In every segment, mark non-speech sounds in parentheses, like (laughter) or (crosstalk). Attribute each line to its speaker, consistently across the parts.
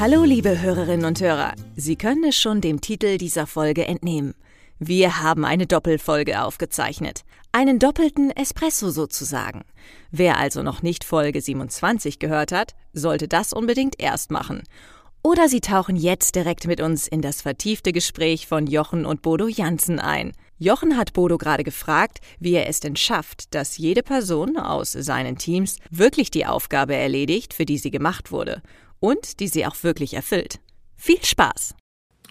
Speaker 1: Hallo liebe Hörerinnen und Hörer, Sie können es schon dem Titel dieser Folge entnehmen. Wir haben eine Doppelfolge aufgezeichnet. Einen doppelten Espresso sozusagen. Wer also noch nicht Folge 27 gehört hat, sollte das unbedingt erst machen. Oder Sie tauchen jetzt direkt mit uns in das vertiefte Gespräch von Jochen und Bodo Janssen ein. Jochen hat Bodo gerade gefragt, wie er es denn schafft, dass jede Person aus seinen Teams wirklich die Aufgabe erledigt, für die sie gemacht wurde und die sie auch wirklich erfüllt. Viel Spaß!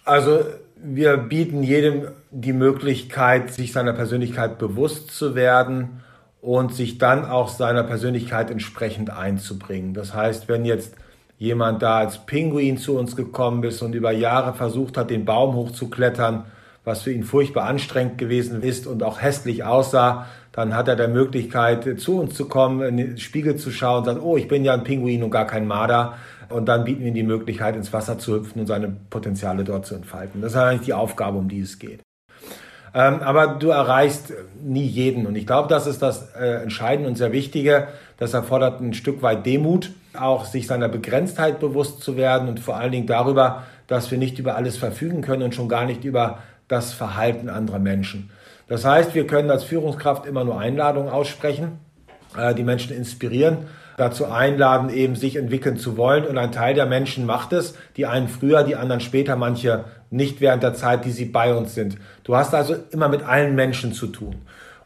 Speaker 2: Also wir bieten jedem die Möglichkeit, sich seiner Persönlichkeit bewusst zu werden und sich dann auch seiner Persönlichkeit entsprechend einzubringen. Das heißt, wenn jetzt jemand da als Pinguin zu uns gekommen ist und über Jahre versucht hat, den Baum hochzuklettern, was für ihn furchtbar anstrengend gewesen ist und auch hässlich aussah, dann hat er die Möglichkeit, zu uns zu kommen, in den Spiegel zu schauen und sagt, oh, ich bin ja ein Pinguin und gar kein Marder. Und dann bieten wir ihm die Möglichkeit, ins Wasser zu hüpfen und seine Potenziale dort zu entfalten. Das ist eigentlich die Aufgabe, um die es geht. Ähm, aber du erreichst nie jeden. Und ich glaube, das ist das äh, Entscheidende und sehr Wichtige. Das erfordert ein Stück weit Demut, auch sich seiner Begrenztheit bewusst zu werden und vor allen Dingen darüber, dass wir nicht über alles verfügen können und schon gar nicht über das Verhalten anderer Menschen. Das heißt, wir können als Führungskraft immer nur Einladungen aussprechen, äh, die Menschen inspirieren dazu einladen, eben sich entwickeln zu wollen. Und ein Teil der Menschen macht es, die einen früher, die anderen später, manche nicht während der Zeit, die sie bei uns sind. Du hast also immer mit allen Menschen zu tun.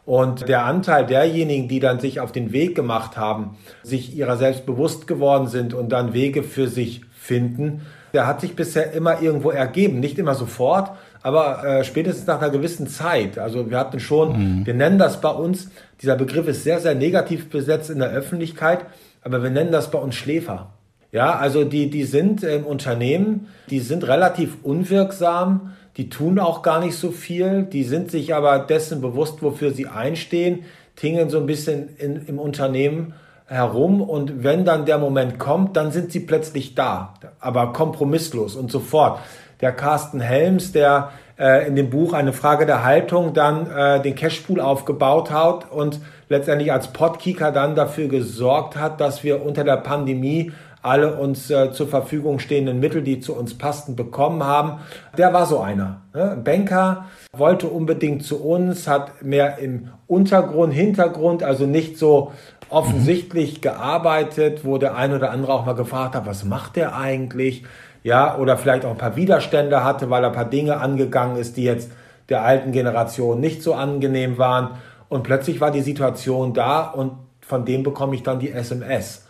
Speaker 2: Und der Anteil derjenigen, die dann sich auf den Weg gemacht haben, sich ihrer selbst bewusst geworden sind und dann Wege für sich finden, der hat sich bisher immer irgendwo ergeben. Nicht immer sofort, aber äh, spätestens nach einer gewissen Zeit. Also wir hatten schon, mhm. wir nennen das bei uns, dieser Begriff ist sehr, sehr negativ besetzt in der Öffentlichkeit, aber wir nennen das bei uns Schläfer. Ja, also die, die sind im Unternehmen, die sind relativ unwirksam, die tun auch gar nicht so viel, die sind sich aber dessen bewusst, wofür sie einstehen, tingeln so ein bisschen in, im Unternehmen herum und wenn dann der Moment kommt, dann sind sie plötzlich da, aber kompromisslos und sofort. Der Carsten Helms, der äh, in dem Buch eine Frage der Haltung dann äh, den Cashpool aufgebaut hat und letztendlich als Podkicker dann dafür gesorgt hat, dass wir unter der Pandemie alle uns äh, zur Verfügung stehenden Mittel, die zu uns passten, bekommen haben. Der war so einer. Ne? Banker, wollte unbedingt zu uns, hat mehr im Untergrund, Hintergrund, also nicht so offensichtlich gearbeitet, wo der ein oder andere auch mal gefragt hat, was macht der eigentlich? Ja, oder vielleicht auch ein paar Widerstände hatte, weil er ein paar Dinge angegangen ist, die jetzt der alten Generation nicht so angenehm waren. Und plötzlich war die Situation da und von dem bekomme ich dann die SMS.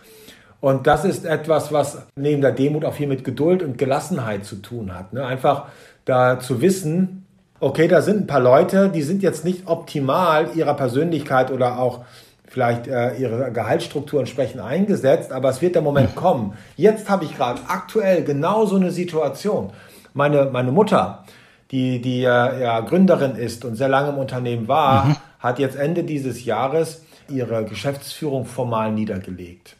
Speaker 2: Und das ist etwas, was neben der Demut auch viel mit Geduld und Gelassenheit zu tun hat. Ne? Einfach da zu wissen, okay, da sind ein paar Leute, die sind jetzt nicht optimal ihrer Persönlichkeit oder auch vielleicht äh, ihre Gehaltsstruktur entsprechend eingesetzt, aber es wird der Moment kommen. Jetzt habe ich gerade aktuell genau so eine Situation. Meine, meine Mutter, die, die äh, ja, Gründerin ist und sehr lange im Unternehmen war, mhm. hat jetzt Ende dieses Jahres ihre Geschäftsführung formal niedergelegt.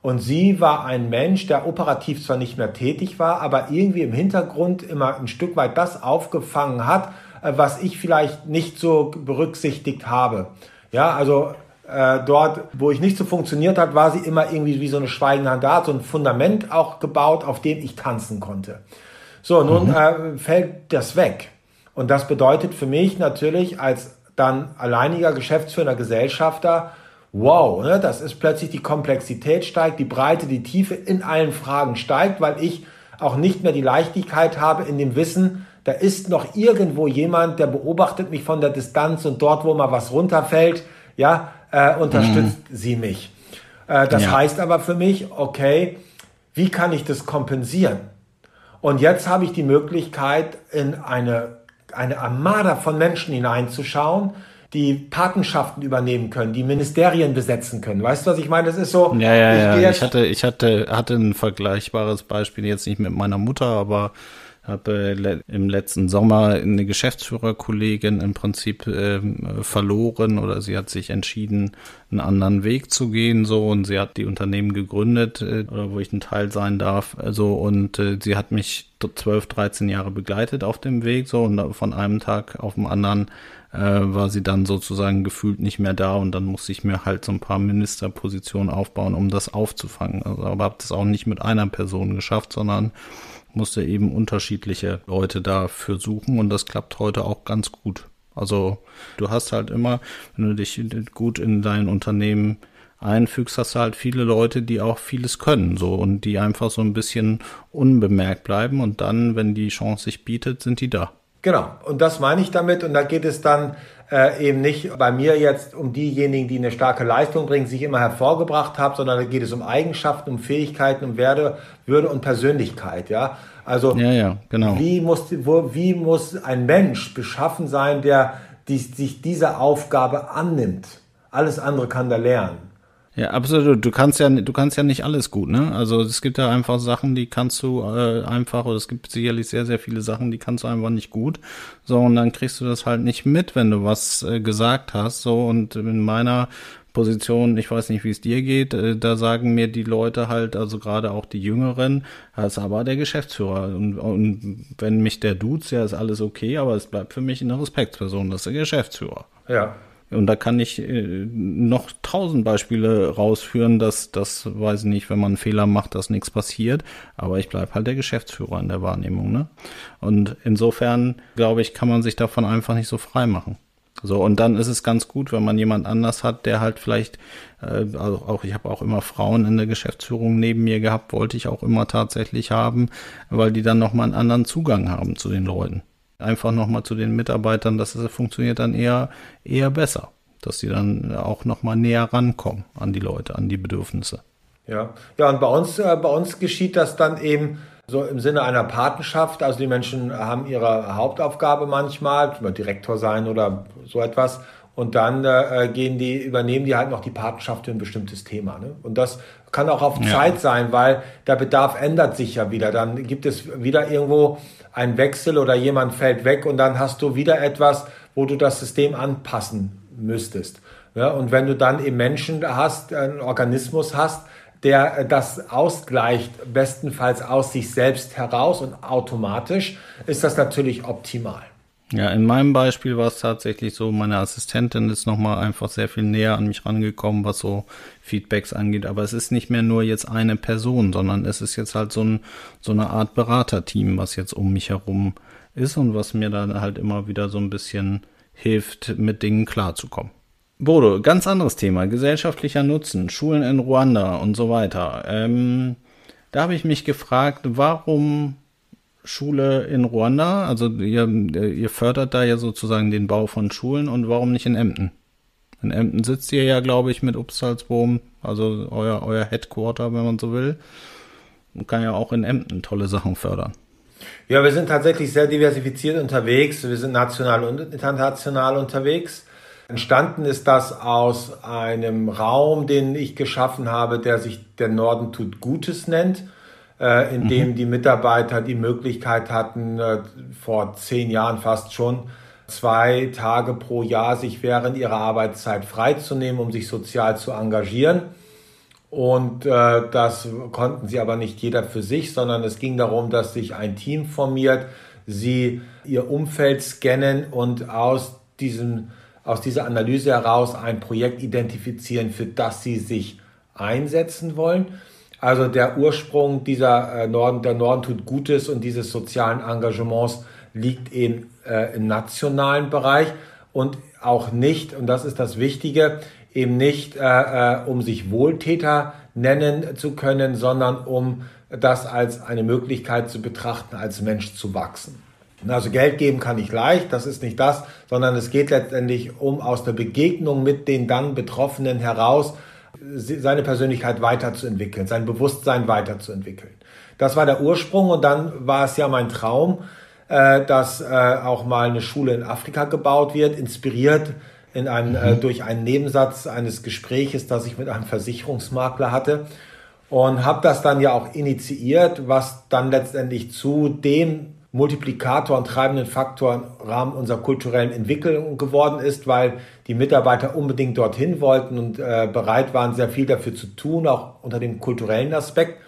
Speaker 2: Und sie war ein Mensch, der operativ zwar nicht mehr tätig war, aber irgendwie im Hintergrund immer ein Stück weit das aufgefangen hat, äh, was ich vielleicht nicht so berücksichtigt habe. Ja, also äh, dort, wo ich nicht so funktioniert hat, war sie immer irgendwie wie so eine schweigende Hand da, so ein Fundament auch gebaut, auf dem ich tanzen konnte. So, nun mhm. äh, fällt das weg. Und das bedeutet für mich natürlich als dann alleiniger geschäftsführender Gesellschafter, wow, ne, das ist plötzlich die Komplexität steigt, die Breite, die Tiefe in allen Fragen steigt, weil ich auch nicht mehr die Leichtigkeit habe in dem Wissen, da ist noch irgendwo jemand, der beobachtet mich von der Distanz und dort, wo mal was runterfällt, ja, äh, unterstützt mhm. sie mich. Äh, das ja. heißt aber für mich, okay, wie kann ich das kompensieren? Und jetzt habe ich die Möglichkeit, in eine, eine Armada von Menschen hineinzuschauen, die Patenschaften übernehmen können, die Ministerien besetzen können. Weißt du, was ich meine? Das ist so.
Speaker 3: Ja, ja, ich ja. Ich hatte, ich hatte, hatte ein vergleichbares Beispiel jetzt nicht mit meiner Mutter, aber
Speaker 4: habe im letzten Sommer eine Geschäftsführerkollegin im Prinzip äh, verloren oder sie hat sich entschieden, einen anderen Weg zu gehen so und sie hat die Unternehmen gegründet äh, oder wo ich ein Teil sein darf also und äh, sie hat mich 12, 13 Jahre begleitet auf dem Weg so und von einem Tag auf den anderen äh, war sie dann sozusagen gefühlt nicht mehr da und dann musste ich mir halt so ein paar Ministerpositionen aufbauen, um das aufzufangen. Also, aber habe das auch nicht mit einer Person geschafft, sondern musste eben unterschiedliche Leute dafür suchen und das klappt heute auch ganz gut. Also du hast halt immer, wenn du dich gut in dein Unternehmen einfügst, hast du halt viele Leute, die auch vieles können, so und die einfach so ein bisschen unbemerkt bleiben und dann, wenn die Chance sich bietet, sind die da.
Speaker 2: Genau, und das meine ich damit und da geht es dann äh, eben nicht bei mir jetzt um diejenigen, die eine starke Leistung bringen, sich immer hervorgebracht haben, sondern da geht es um Eigenschaften, um Fähigkeiten, um Werde, Würde und Persönlichkeit, ja. Also
Speaker 4: ja, ja, genau.
Speaker 2: wie, muss, wo, wie muss ein Mensch beschaffen sein, der die, sich dieser Aufgabe annimmt? Alles andere kann er lernen.
Speaker 4: Ja, absolut. Du kannst ja, du kannst ja nicht alles gut, ne? Also es gibt ja einfach Sachen, die kannst du äh, einfach, oder es gibt sicherlich sehr, sehr viele Sachen, die kannst du einfach nicht gut. So, und dann kriegst du das halt nicht mit, wenn du was äh, gesagt hast. So, und in meiner Position, ich weiß nicht, wie es dir geht, äh, da sagen mir die Leute halt, also gerade auch die Jüngeren, das ist aber der Geschäftsführer. Und, und wenn mich der duzt, ja, ist alles okay, aber es bleibt für mich eine Respektsperson, das ist der Geschäftsführer.
Speaker 2: Ja.
Speaker 4: Und da kann ich äh, noch tausend Beispiele rausführen, dass das, weiß ich nicht, wenn man einen Fehler macht, dass nichts passiert. Aber ich bleibe halt der Geschäftsführer in der Wahrnehmung. Ne? Und insofern, glaube ich, kann man sich davon einfach nicht so frei machen. So, und dann ist es ganz gut, wenn man jemand anders hat, der halt vielleicht, äh, also auch ich habe auch immer Frauen in der Geschäftsführung neben mir gehabt, wollte ich auch immer tatsächlich haben, weil die dann nochmal einen anderen Zugang haben zu den Leuten einfach nochmal zu den Mitarbeitern, dass es funktioniert dann eher, eher besser, dass sie dann auch nochmal näher rankommen an die Leute, an die Bedürfnisse.
Speaker 2: Ja, ja, und bei uns, äh, bei uns geschieht das dann eben so im Sinne einer Patenschaft. Also die Menschen haben ihre Hauptaufgabe manchmal, Direktor sein oder so etwas. Und dann äh, gehen die, übernehmen die halt noch die Patenschaft für ein bestimmtes Thema. Ne? Und das kann auch auf ja. Zeit sein, weil der Bedarf ändert sich ja wieder. Dann gibt es wieder irgendwo ein Wechsel oder jemand fällt weg und dann hast du wieder etwas, wo du das System anpassen müsstest. Ja, und wenn du dann eben Menschen hast, einen Organismus hast, der das ausgleicht, bestenfalls aus sich selbst heraus und automatisch, ist das natürlich optimal.
Speaker 4: Ja, in meinem Beispiel war es tatsächlich so, meine Assistentin ist nochmal einfach sehr viel näher an mich rangekommen, was so Feedbacks angeht. Aber es ist nicht mehr nur jetzt eine Person, sondern es ist jetzt halt so, ein, so eine Art Beraterteam, was jetzt um mich herum ist und was mir dann halt immer wieder so ein bisschen hilft, mit Dingen klarzukommen. Bodo, ganz anderes Thema, gesellschaftlicher Nutzen, Schulen in Ruanda und so weiter. Ähm, da habe ich mich gefragt, warum Schule in Ruanda? Also ihr, ihr fördert da ja sozusagen den Bau von Schulen und warum nicht in Emden? In Emden sitzt ihr ja, glaube ich, mit Upsalzboom, also euer, euer Headquarter, wenn man so will. Und kann ja auch in Emden tolle Sachen fördern.
Speaker 2: Ja, wir sind tatsächlich sehr diversifiziert unterwegs. Wir sind national und international unterwegs. Entstanden ist das aus einem Raum, den ich geschaffen habe, der sich der Norden tut Gutes nennt äh, in dem mhm. die Mitarbeiter die Möglichkeit hatten, äh, vor zehn Jahren fast schon, zwei Tage pro Jahr sich während ihrer Arbeitszeit freizunehmen, um sich sozial zu engagieren. Und äh, das konnten sie aber nicht jeder für sich, sondern es ging darum, dass sich ein Team formiert, sie ihr Umfeld scannen und aus, diesem, aus dieser Analyse heraus ein Projekt identifizieren, für das sie sich einsetzen wollen. Also der Ursprung dieser äh, Norden, der Norden tut Gutes und dieses sozialen Engagements liegt eben äh, im nationalen Bereich und auch nicht, und das ist das Wichtige, eben nicht, äh, äh, um sich Wohltäter nennen zu können, sondern um das als eine Möglichkeit zu betrachten, als Mensch zu wachsen. Also Geld geben kann ich leicht, das ist nicht das, sondern es geht letztendlich um aus der Begegnung mit den dann Betroffenen heraus seine Persönlichkeit weiterzuentwickeln, sein Bewusstsein weiterzuentwickeln. Das war der Ursprung und dann war es ja mein Traum, äh, dass äh, auch mal eine Schule in Afrika gebaut wird, inspiriert in einem, äh, mhm. durch einen Nebensatz eines Gespräches, das ich mit einem Versicherungsmakler hatte und habe das dann ja auch initiiert, was dann letztendlich zu dem Multiplikator und treibenden Faktor im Rahmen unserer kulturellen Entwicklung geworden ist, weil die Mitarbeiter unbedingt dorthin wollten und äh, bereit waren, sehr viel dafür zu tun, auch unter dem kulturellen Aspekt.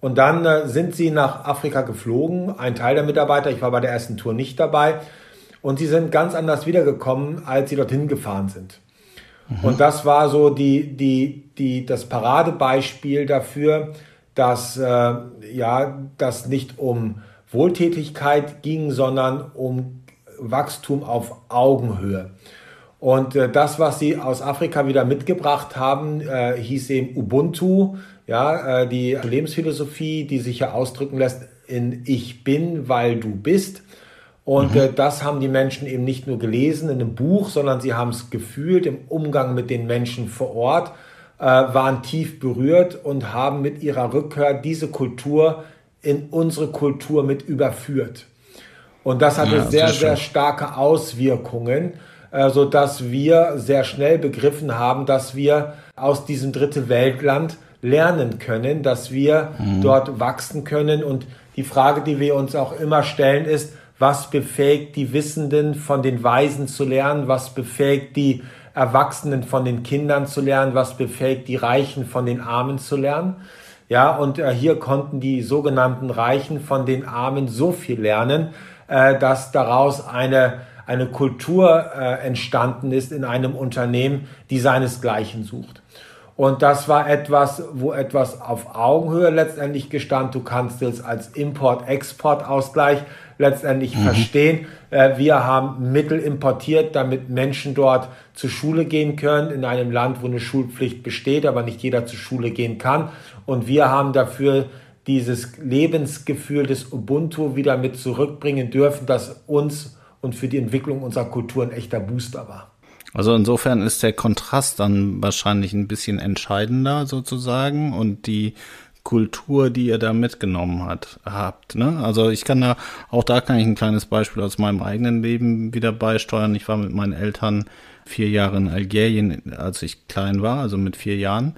Speaker 2: Und dann äh, sind sie nach Afrika geflogen, ein Teil der Mitarbeiter, ich war bei der ersten Tour nicht dabei, und sie sind ganz anders wiedergekommen, als sie dorthin gefahren sind. Mhm. Und das war so die, die, die, das Paradebeispiel dafür, dass äh, ja, das nicht um Wohltätigkeit ging, sondern um Wachstum auf Augenhöhe. Und äh, das, was sie aus Afrika wieder mitgebracht haben, äh, hieß eben Ubuntu, ja, äh, die Lebensphilosophie, die sich ja ausdrücken lässt in Ich bin, weil du bist. Und mhm. das haben die Menschen eben nicht nur gelesen in einem Buch, sondern sie haben es gefühlt im Umgang mit den Menschen vor Ort, waren tief berührt und haben mit ihrer Rückkehr diese Kultur in unsere Kultur mit überführt. Und das hatte ja, sehr, sehr starke Auswirkungen, äh, so dass wir sehr schnell begriffen haben, dass wir aus diesem dritte Weltland lernen können, dass wir mhm. dort wachsen können. Und die Frage, die wir uns auch immer stellen, ist, was befähigt die Wissenden von den Weisen zu lernen? Was befähigt die Erwachsenen von den Kindern zu lernen? Was befähigt die Reichen von den Armen zu lernen? Ja, und äh, hier konnten die sogenannten Reichen von den Armen so viel lernen, äh, dass daraus eine, eine Kultur äh, entstanden ist in einem Unternehmen, die seinesgleichen sucht. Und das war etwas, wo etwas auf Augenhöhe letztendlich gestand. Du kannst es als Import-Export-Ausgleich letztendlich mhm. verstehen. Äh, wir haben Mittel importiert, damit Menschen dort zur Schule gehen können, in einem Land, wo eine Schulpflicht besteht, aber nicht jeder zur Schule gehen kann. Und wir haben dafür dieses Lebensgefühl des Ubuntu wieder mit zurückbringen dürfen, das uns und für die Entwicklung unserer Kultur ein echter Booster war.
Speaker 4: Also insofern ist der Kontrast dann wahrscheinlich ein bisschen entscheidender sozusagen und die Kultur, die ihr da mitgenommen hat, habt. Ne? Also ich kann da, auch da kann ich ein kleines Beispiel aus meinem eigenen Leben wieder beisteuern. Ich war mit meinen Eltern vier Jahre in Algerien, als ich klein war, also mit vier Jahren.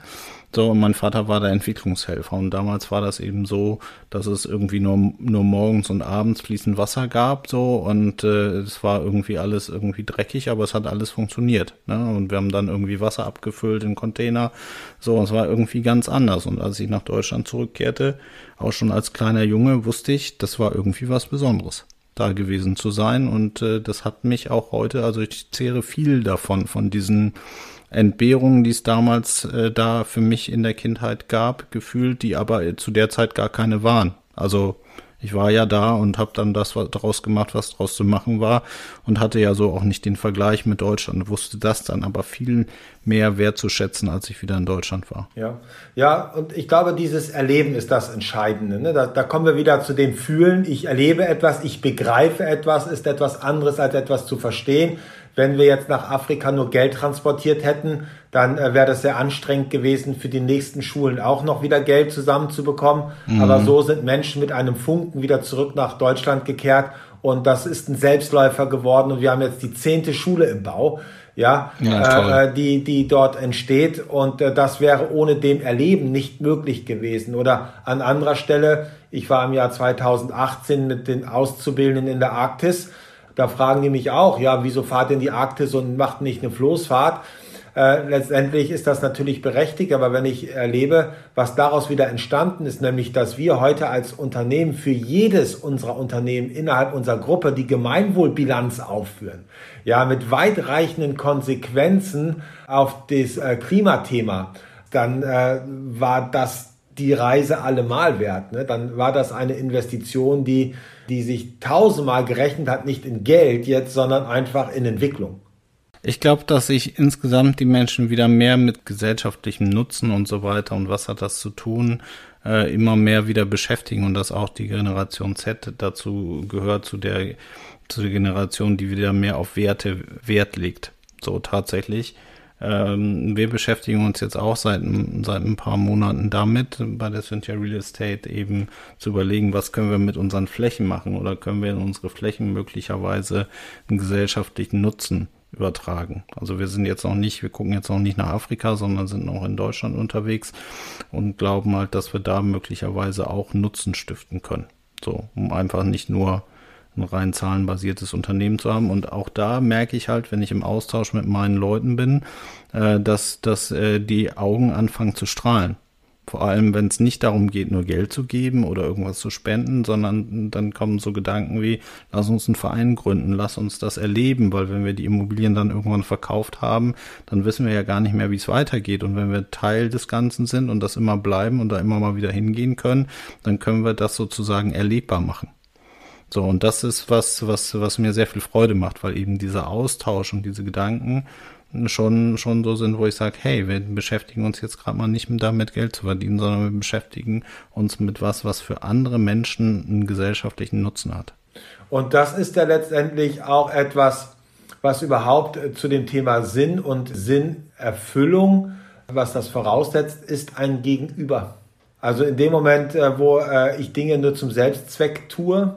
Speaker 4: So, und mein Vater war der Entwicklungshelfer. Und damals war das eben so, dass es irgendwie nur, nur morgens und abends fließend Wasser gab, so, und äh, es war irgendwie alles irgendwie dreckig, aber es hat alles funktioniert. Ne? Und wir haben dann irgendwie Wasser abgefüllt in Container. So, und es war irgendwie ganz anders. Und als ich nach Deutschland zurückkehrte, auch schon als kleiner Junge, wusste ich, das war irgendwie was Besonderes da gewesen zu sein. Und äh, das hat mich auch heute, also ich zehre viel davon, von diesen Entbehrungen, die es damals äh, da für mich in der Kindheit gab, gefühlt, die aber zu der Zeit gar keine waren. Also ich war ja da und habe dann das daraus gemacht, was daraus zu machen war und hatte ja so auch nicht den Vergleich mit Deutschland, wusste das dann aber viel mehr wertzuschätzen, als ich wieder in Deutschland war.
Speaker 2: Ja, ja und ich glaube, dieses Erleben ist das Entscheidende. Ne? Da, da kommen wir wieder zu dem Fühlen. Ich erlebe etwas, ich begreife etwas, ist etwas anderes als etwas zu verstehen. Wenn wir jetzt nach Afrika nur Geld transportiert hätten, dann äh, wäre das sehr anstrengend gewesen, für die nächsten Schulen auch noch wieder Geld zusammenzubekommen. Mhm. Aber so sind Menschen mit einem Funken wieder zurück nach Deutschland gekehrt und das ist ein Selbstläufer geworden und wir haben jetzt die zehnte Schule im Bau, ja, ja äh, die, die dort entsteht und äh, das wäre ohne dem Erleben nicht möglich gewesen. Oder an anderer Stelle, ich war im Jahr 2018 mit den Auszubildenden in der Arktis da fragen die mich auch, ja, wieso fahrt in die Arktis und macht nicht eine Floßfahrt? Äh, letztendlich ist das natürlich berechtigt, aber wenn ich erlebe, was daraus wieder entstanden ist, nämlich, dass wir heute als Unternehmen für jedes unserer Unternehmen innerhalb unserer Gruppe die Gemeinwohlbilanz aufführen, ja, mit weitreichenden Konsequenzen auf das äh, Klimathema, dann äh, war das die Reise allemal wert. Ne? Dann war das eine Investition, die die sich tausendmal gerechnet hat, nicht in Geld jetzt, sondern einfach in Entwicklung.
Speaker 4: Ich glaube, dass sich insgesamt die Menschen wieder mehr mit gesellschaftlichem Nutzen und so weiter und was hat das zu tun, äh, immer mehr wieder beschäftigen und dass auch die Generation Z dazu gehört, zu der, zu der Generation, die wieder mehr auf Werte Wert legt. So tatsächlich. Ähm, wir beschäftigen uns jetzt auch seit, seit ein paar Monaten damit, bei der Cynthia Real Estate eben zu überlegen, was können wir mit unseren Flächen machen oder können wir in unsere Flächen möglicherweise einen gesellschaftlichen Nutzen übertragen. Also wir sind jetzt noch nicht, wir gucken jetzt noch nicht nach Afrika, sondern sind noch in Deutschland unterwegs und glauben halt, dass wir da möglicherweise auch Nutzen stiften können. So, um einfach nicht nur ein rein zahlenbasiertes Unternehmen zu haben. Und auch da merke ich halt, wenn ich im Austausch mit meinen Leuten bin, äh, dass, dass äh, die Augen anfangen zu strahlen. Vor allem, wenn es nicht darum geht, nur Geld zu geben oder irgendwas zu spenden, sondern dann kommen so Gedanken wie, lass uns einen Verein gründen, lass uns das erleben, weil wenn wir die Immobilien dann irgendwann verkauft haben, dann wissen wir ja gar nicht mehr, wie es weitergeht. Und wenn wir Teil des Ganzen sind und das immer bleiben und da immer mal wieder hingehen können, dann können wir das sozusagen erlebbar machen. So, und das ist was, was, was mir sehr viel Freude macht, weil eben dieser Austausch und diese Gedanken schon, schon so sind, wo ich sage, hey, wir beschäftigen uns jetzt gerade mal nicht damit, Geld zu verdienen, sondern wir beschäftigen uns mit was, was für andere Menschen einen gesellschaftlichen Nutzen hat.
Speaker 2: Und das ist ja letztendlich auch etwas, was überhaupt zu dem Thema Sinn und Sinnerfüllung, was das voraussetzt, ist ein Gegenüber. Also in dem Moment, äh, wo äh, ich Dinge nur zum Selbstzweck tue,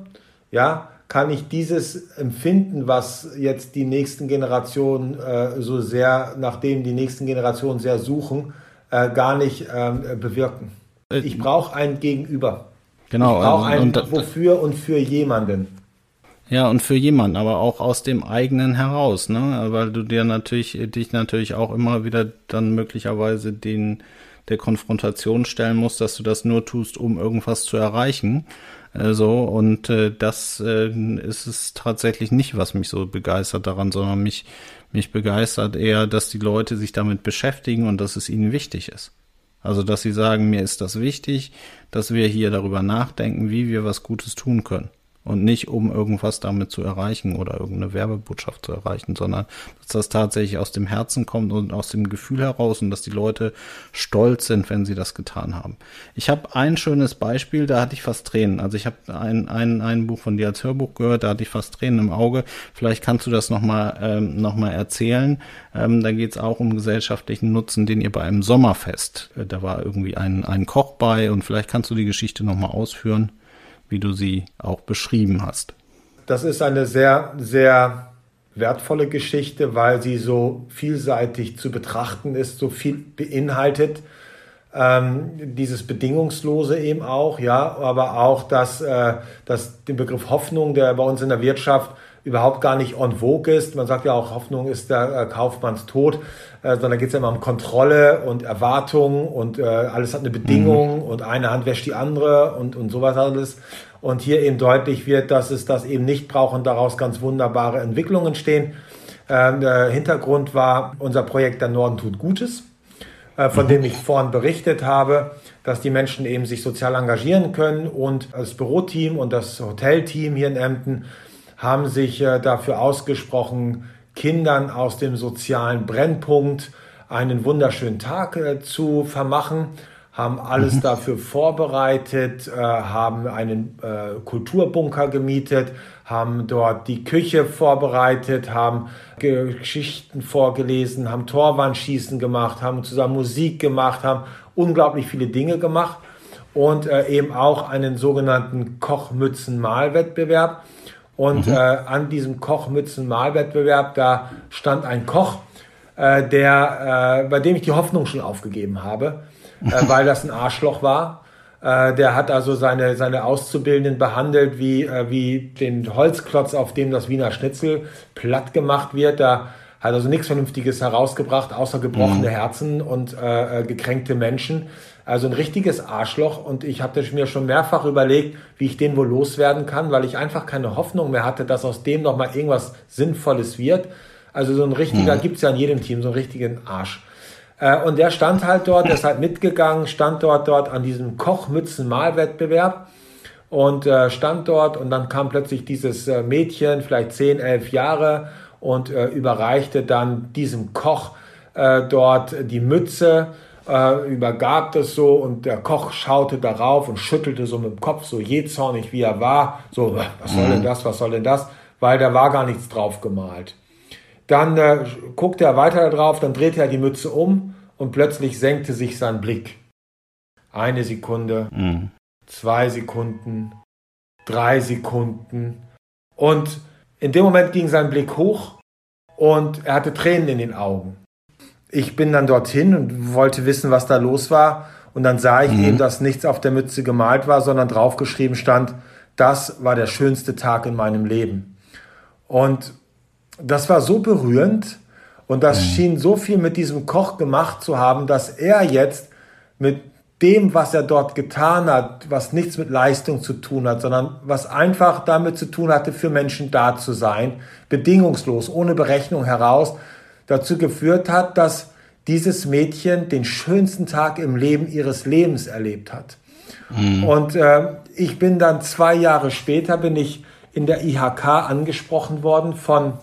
Speaker 2: ja, kann ich dieses Empfinden, was jetzt die nächsten Generationen äh, so sehr, nachdem die nächsten Generationen sehr suchen, äh, gar nicht ähm, bewirken. Äh, ich brauche ein Gegenüber.
Speaker 4: Genau.
Speaker 2: Ich brauche ein und, Wofür und für jemanden.
Speaker 4: Ja, und für jemanden, aber auch aus dem eigenen heraus, ne? Weil du dir natürlich, dich natürlich auch immer wieder dann möglicherweise den, der Konfrontation stellen musst, dass du das nur tust, um irgendwas zu erreichen. Äh, so und äh, das äh, ist es tatsächlich nicht, was mich so begeistert daran, sondern mich mich begeistert eher, dass die Leute sich damit beschäftigen und dass es ihnen wichtig ist. Also, dass sie sagen, mir ist das wichtig, dass wir hier darüber nachdenken, wie wir was Gutes tun können und nicht um irgendwas damit zu erreichen oder irgendeine Werbebotschaft zu erreichen, sondern dass das tatsächlich aus dem Herzen kommt und aus dem Gefühl heraus und dass die Leute stolz sind, wenn sie das getan haben. Ich habe ein schönes Beispiel, da hatte ich fast Tränen. Also ich habe ein, ein, ein Buch von dir als Hörbuch gehört, da hatte ich fast Tränen im Auge. Vielleicht kannst du das nochmal ähm, noch erzählen. Ähm, da geht es auch um gesellschaftlichen Nutzen, den ihr bei einem Sommerfest, äh, da war irgendwie ein, ein Koch bei und vielleicht kannst du die Geschichte nochmal ausführen wie du sie auch beschrieben hast.
Speaker 2: Das ist eine sehr, sehr wertvolle Geschichte, weil sie so vielseitig zu betrachten ist, so viel beinhaltet. Ähm, dieses Bedingungslose eben auch, ja, aber auch dass, äh, dass den Begriff Hoffnung, der bei uns in der Wirtschaft überhaupt gar nicht en vogue ist. Man sagt ja auch, Hoffnung ist der äh, Kaufmanns Tod, äh, sondern geht es ja immer um Kontrolle und Erwartung und äh, alles hat eine Bedingung mhm. und eine Hand wäscht die andere und, und sowas alles. Und hier eben deutlich wird, dass es das eben nicht braucht und daraus ganz wunderbare Entwicklungen entstehen. Ähm, der Hintergrund war unser Projekt Der Norden tut Gutes, äh, von mhm. dem ich vorhin berichtet habe dass die Menschen eben sich sozial engagieren können und das Büroteam und das Hotelteam hier in Emden haben sich äh, dafür ausgesprochen, Kindern aus dem sozialen Brennpunkt einen wunderschönen Tag äh, zu vermachen, haben alles mhm. dafür vorbereitet, äh, haben einen Kulturbunker gemietet, haben dort die Küche vorbereitet, haben Geschichten vorgelesen, haben Torwandschießen gemacht, haben zusammen Musik gemacht, haben unglaublich viele Dinge gemacht und eben auch einen sogenannten Kochmützen-Malwettbewerb und mhm. äh, an diesem Kochmützen-Malwettbewerb, da stand ein Koch, äh, der, äh, bei dem ich die Hoffnung schon aufgegeben habe, äh, (laughs) weil das ein Arschloch war. Äh, der hat also seine, seine Auszubildenden behandelt wie, äh, wie den Holzklotz, auf dem das Wiener Schnitzel platt gemacht wird. Da hat also nichts Vernünftiges herausgebracht, außer gebrochene mhm. Herzen und äh, äh gekränkte Menschen. Also ein richtiges Arschloch und ich hatte mir schon mehrfach überlegt, wie ich den wohl loswerden kann, weil ich einfach keine Hoffnung mehr hatte, dass aus dem nochmal irgendwas Sinnvolles wird. Also so ein richtiger, mhm. gibt's ja in jedem Team, so einen richtigen Arsch. Äh, und der stand halt dort, der ist halt mitgegangen, stand dort dort an diesem Kochmützen-Malwettbewerb und äh, stand dort und dann kam plötzlich dieses äh, Mädchen, vielleicht 10, 11 Jahre und äh, überreichte dann diesem Koch äh, dort die Mütze äh, übergab das so und der Koch schaute darauf und schüttelte so mit dem Kopf, so jähzornig wie er war, so, was soll denn mhm. das, was soll denn das, weil da war gar nichts drauf gemalt. Dann äh, guckte er weiter drauf, dann drehte er die Mütze um und plötzlich senkte sich sein Blick. Eine Sekunde, mhm. zwei Sekunden, drei Sekunden und in dem Moment ging sein Blick hoch und er hatte Tränen in den Augen ich bin dann dorthin und wollte wissen, was da los war. Und dann sah ich mhm. eben, dass nichts auf der Mütze gemalt war, sondern draufgeschrieben stand, das war der schönste Tag in meinem Leben. Und das war so berührend und das mhm. schien so viel mit diesem Koch gemacht zu haben, dass er jetzt mit dem, was er dort getan hat, was nichts mit Leistung zu tun hat, sondern was einfach damit zu tun hatte, für Menschen da zu sein, bedingungslos, ohne Berechnung heraus, dazu geführt hat, dass dieses Mädchen den schönsten Tag im Leben ihres Lebens erlebt hat. Mhm. Und äh, ich bin dann zwei Jahre später, bin ich in der IHK angesprochen worden von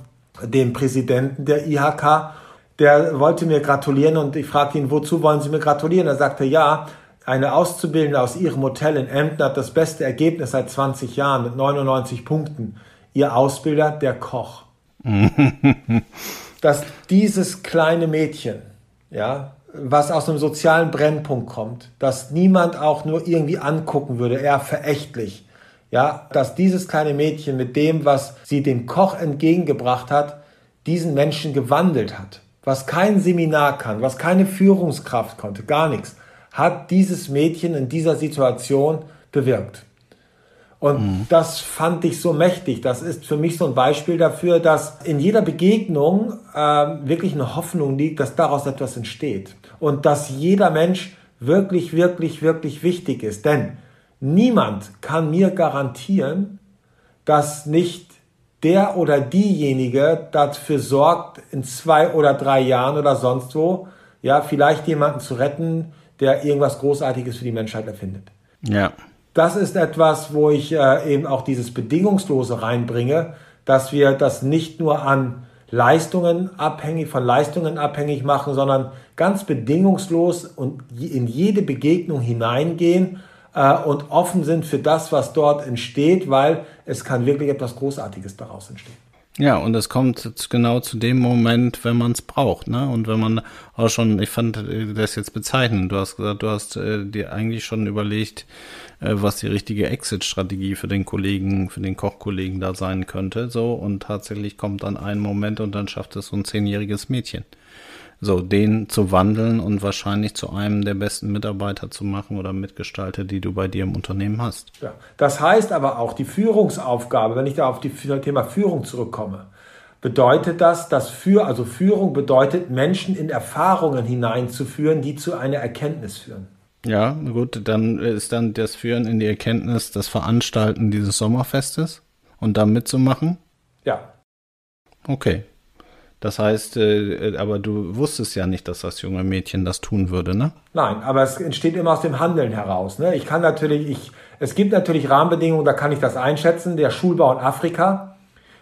Speaker 2: dem Präsidenten der IHK. Der wollte mir gratulieren und ich fragte ihn, wozu wollen Sie mir gratulieren? Er sagte, ja, eine Auszubildende aus ihrem Hotel in Emden hat das beste Ergebnis seit 20 Jahren mit 99 Punkten. Ihr Ausbilder, der Koch. (laughs) Dass dieses kleine Mädchen, ja, was aus einem sozialen Brennpunkt kommt, dass niemand auch nur irgendwie angucken würde, eher verächtlich, ja, dass dieses kleine Mädchen mit dem, was sie dem Koch entgegengebracht hat, diesen Menschen gewandelt hat. Was kein Seminar kann, was keine Führungskraft konnte, gar nichts, hat dieses Mädchen in dieser Situation bewirkt. Und mhm. das fand ich so mächtig. Das ist für mich so ein Beispiel dafür, dass in jeder Begegnung äh, wirklich eine Hoffnung liegt, dass daraus etwas entsteht. Und dass jeder Mensch wirklich, wirklich, wirklich wichtig ist. Denn niemand kann mir garantieren, dass nicht der oder diejenige dafür sorgt, in zwei oder drei Jahren oder sonst wo, ja, vielleicht jemanden zu retten, der irgendwas Großartiges für die Menschheit erfindet.
Speaker 4: Ja.
Speaker 2: Das ist etwas, wo ich äh, eben auch dieses Bedingungslose reinbringe, dass wir das nicht nur an Leistungen abhängig, von Leistungen abhängig machen, sondern ganz bedingungslos und in jede Begegnung hineingehen äh, und offen sind für das, was dort entsteht, weil es kann wirklich etwas Großartiges daraus entstehen.
Speaker 4: Ja, und es kommt genau zu dem Moment, wenn man es braucht, ne? Und wenn man auch schon, ich fand das jetzt bezeichnend, du hast gesagt, du hast äh, dir eigentlich schon überlegt, was die richtige Exit-Strategie für den Kollegen, für den Kochkollegen da sein könnte, so, und tatsächlich kommt dann ein Moment und dann schafft es so ein zehnjähriges Mädchen so den zu wandeln und wahrscheinlich zu einem der besten Mitarbeiter zu machen oder Mitgestalter, die du bei dir im Unternehmen hast.
Speaker 2: Ja, das heißt aber auch die Führungsaufgabe, wenn ich da auf das Thema Führung zurückkomme, bedeutet das, dass für, also Führung bedeutet, Menschen in Erfahrungen hineinzuführen, die zu einer Erkenntnis führen.
Speaker 4: Ja, gut, dann ist dann das Führen in die Erkenntnis das Veranstalten dieses Sommerfestes und da mitzumachen?
Speaker 2: Ja.
Speaker 4: Okay, das heißt, äh, aber du wusstest ja nicht, dass das junge Mädchen das tun würde, ne?
Speaker 2: Nein, aber es entsteht immer aus dem Handeln heraus. Ne? Ich kann natürlich, ich, es gibt natürlich Rahmenbedingungen, da kann ich das einschätzen. Der Schulbau in Afrika,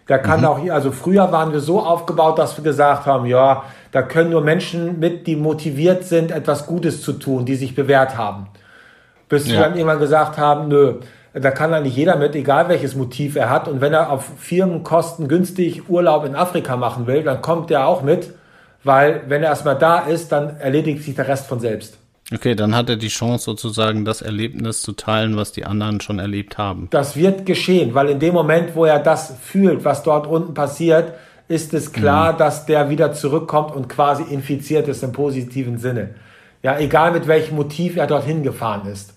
Speaker 2: da kann mhm. auch, also früher waren wir so aufgebaut, dass wir gesagt haben, ja, da können nur Menschen mit, die motiviert sind, etwas Gutes zu tun, die sich bewährt haben. Bis ja. wir dann irgendwann gesagt haben, nö, da kann eigentlich jeder mit, egal welches Motiv er hat. Und wenn er auf Firmenkosten günstig Urlaub in Afrika machen will, dann kommt er auch mit, weil wenn er erstmal da ist, dann erledigt sich der Rest von selbst.
Speaker 4: Okay, dann hat er die Chance sozusagen das Erlebnis zu teilen, was die anderen schon erlebt haben.
Speaker 2: Das wird geschehen, weil in dem Moment, wo er das fühlt, was dort unten passiert, ist es klar, mhm. dass der wieder zurückkommt und quasi infiziert ist im positiven Sinne. Ja, egal mit welchem Motiv er dorthin gefahren ist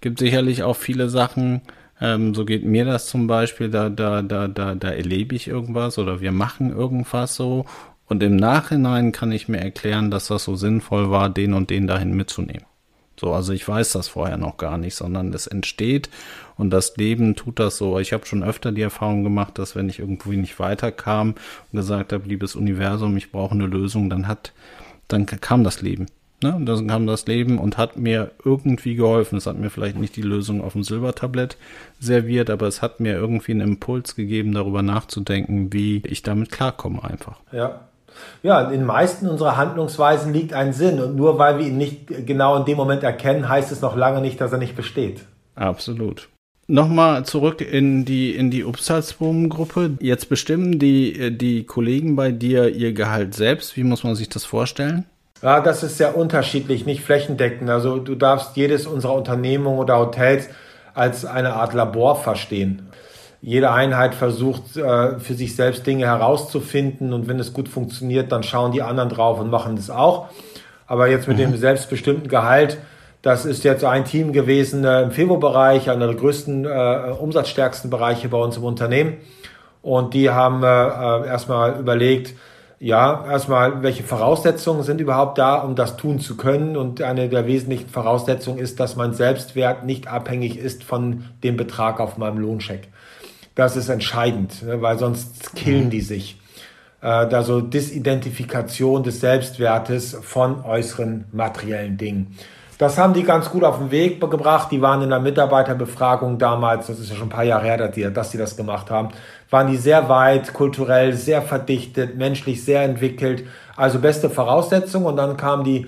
Speaker 4: gibt sicherlich auch viele Sachen, ähm, so geht mir das zum Beispiel, da, da, da, da, da erlebe ich irgendwas oder wir machen irgendwas so und im Nachhinein kann ich mir erklären, dass das so sinnvoll war, den und den dahin mitzunehmen. So, also ich weiß das vorher noch gar nicht, sondern es entsteht und das Leben tut das so. Ich habe schon öfter die Erfahrung gemacht, dass wenn ich irgendwo nicht weiterkam und gesagt habe, liebes Universum, ich brauche eine Lösung, dann hat, dann kam das Leben. Ne? Und dann kam das Leben und hat mir irgendwie geholfen. Es hat mir vielleicht nicht die Lösung auf dem Silbertablett serviert, aber es hat mir irgendwie einen Impuls gegeben, darüber nachzudenken, wie ich damit klarkomme einfach.
Speaker 2: Ja. Ja, in den meisten unserer Handlungsweisen liegt ein Sinn und nur weil wir ihn nicht genau in dem Moment erkennen, heißt es noch lange nicht, dass er nicht besteht.
Speaker 4: Absolut. Nochmal zurück in die, in die Upsalzboom-Gruppe. Jetzt bestimmen die, die Kollegen bei dir ihr Gehalt selbst. Wie muss man sich das vorstellen?
Speaker 2: Ja, das ist sehr unterschiedlich, nicht flächendeckend. Also du darfst jedes unserer Unternehmungen oder Hotels als eine Art Labor verstehen. Jede Einheit versucht äh, für sich selbst Dinge herauszufinden und wenn es gut funktioniert, dann schauen die anderen drauf und machen das auch. Aber jetzt mit mhm. dem selbstbestimmten Gehalt, Das ist jetzt ein Team gewesen äh, im Februarbereich, einer der größten, äh, umsatzstärksten Bereiche bei uns im Unternehmen. Und die haben äh, äh erstmal überlegt, ja, erstmal, welche Voraussetzungen sind überhaupt da, um das tun zu können? Und eine der wesentlichen Voraussetzungen ist, dass mein Selbstwert nicht abhängig ist von dem Betrag auf meinem Lohncheck. Das ist entscheidend, ne, weil sonst killen die sich. Äh, da so Disidentifikation des Selbstwertes von äußeren materiellen Dingen. Das haben die ganz gut auf den Weg gebracht. Die waren in der Mitarbeiterbefragung damals, das ist ja schon ein paar Jahre her, dass die, dass die das gemacht haben, waren die sehr weit, kulturell sehr verdichtet, menschlich sehr entwickelt. Also beste Voraussetzung. Und dann kam die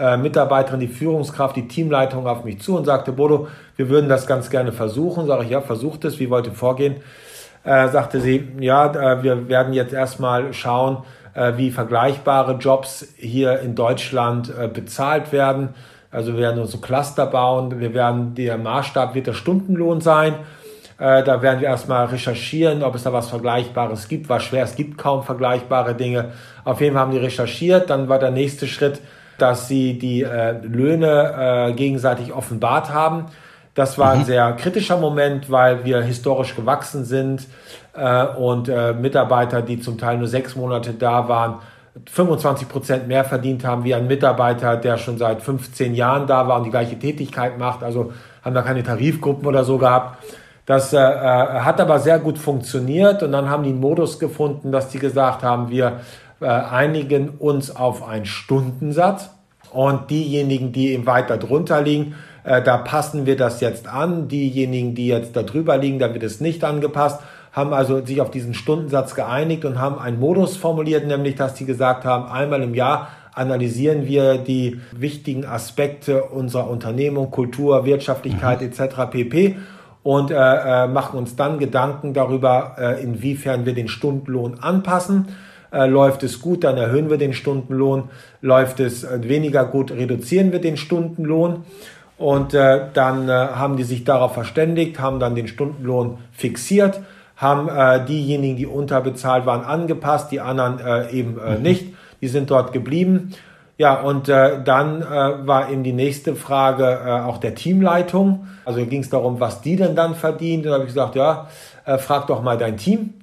Speaker 2: äh, Mitarbeiterin, die Führungskraft, die Teamleitung auf mich zu und sagte, Bodo, wir würden das ganz gerne versuchen. Sage ich, ja, versucht es. Wie wollt ihr vorgehen? Äh, sagte sie, ja, äh, wir werden jetzt erstmal schauen, äh, wie vergleichbare Jobs hier in Deutschland bezahlt werden also wir werden so Cluster bauen. Wir werden, der Maßstab wird der Stundenlohn sein. Da werden wir erstmal recherchieren, ob es da was Vergleichbares gibt. War schwer, es gibt kaum vergleichbare Dinge. Auf jeden Fall haben die recherchiert. Dann war der nächste Schritt, dass sie die äh, Löhne äh, gegenseitig offenbart haben. Das war mhm. ein sehr kritischer Moment, weil wir historisch gewachsen sind äh, und äh, Mitarbeiter, die zum Teil nur sechs Monate da waren, 25 Prozent mehr verdient haben wie ein Mitarbeiter, der schon seit 15 Jahren da war und die gleiche Tätigkeit macht. Also haben da keine Tarifgruppen oder so gehabt. Das äh, äh, hat aber sehr gut funktioniert und dann haben die einen Modus gefunden, dass die gesagt haben, wir einigen uns auf einen Stundensatz und diejenigen, die eben weiter drunter liegen, äh, da passen wir das jetzt an. Diejenigen, die jetzt da drüber liegen, da wird es nicht angepasst haben also sich auf diesen Stundensatz geeinigt und haben einen Modus formuliert, nämlich dass sie gesagt haben, einmal im Jahr analysieren wir die wichtigen Aspekte unserer Unternehmung, Kultur, Wirtschaftlichkeit mhm. etc. pp. Und äh, äh, machen uns dann Gedanken darüber, äh, inwiefern wir den Stundenlohn anpassen. Äh, läuft es gut, dann erhöhen wir den Stundenlohn. Läuft es äh, weniger gut, reduzieren wir den Stundenlohn. Und äh, dann äh, haben die sich darauf verständigt, haben dann den Stundenlohn fixiert haben äh, diejenigen, die unterbezahlt waren, angepasst, die anderen äh, eben äh, mhm. nicht. Die sind dort geblieben. Ja, und äh, dann äh, war eben die nächste Frage äh, auch der Teamleitung. Also ging es darum, was die denn dann verdient. Und da habe ich gesagt, ja, äh, frag doch mal dein Team.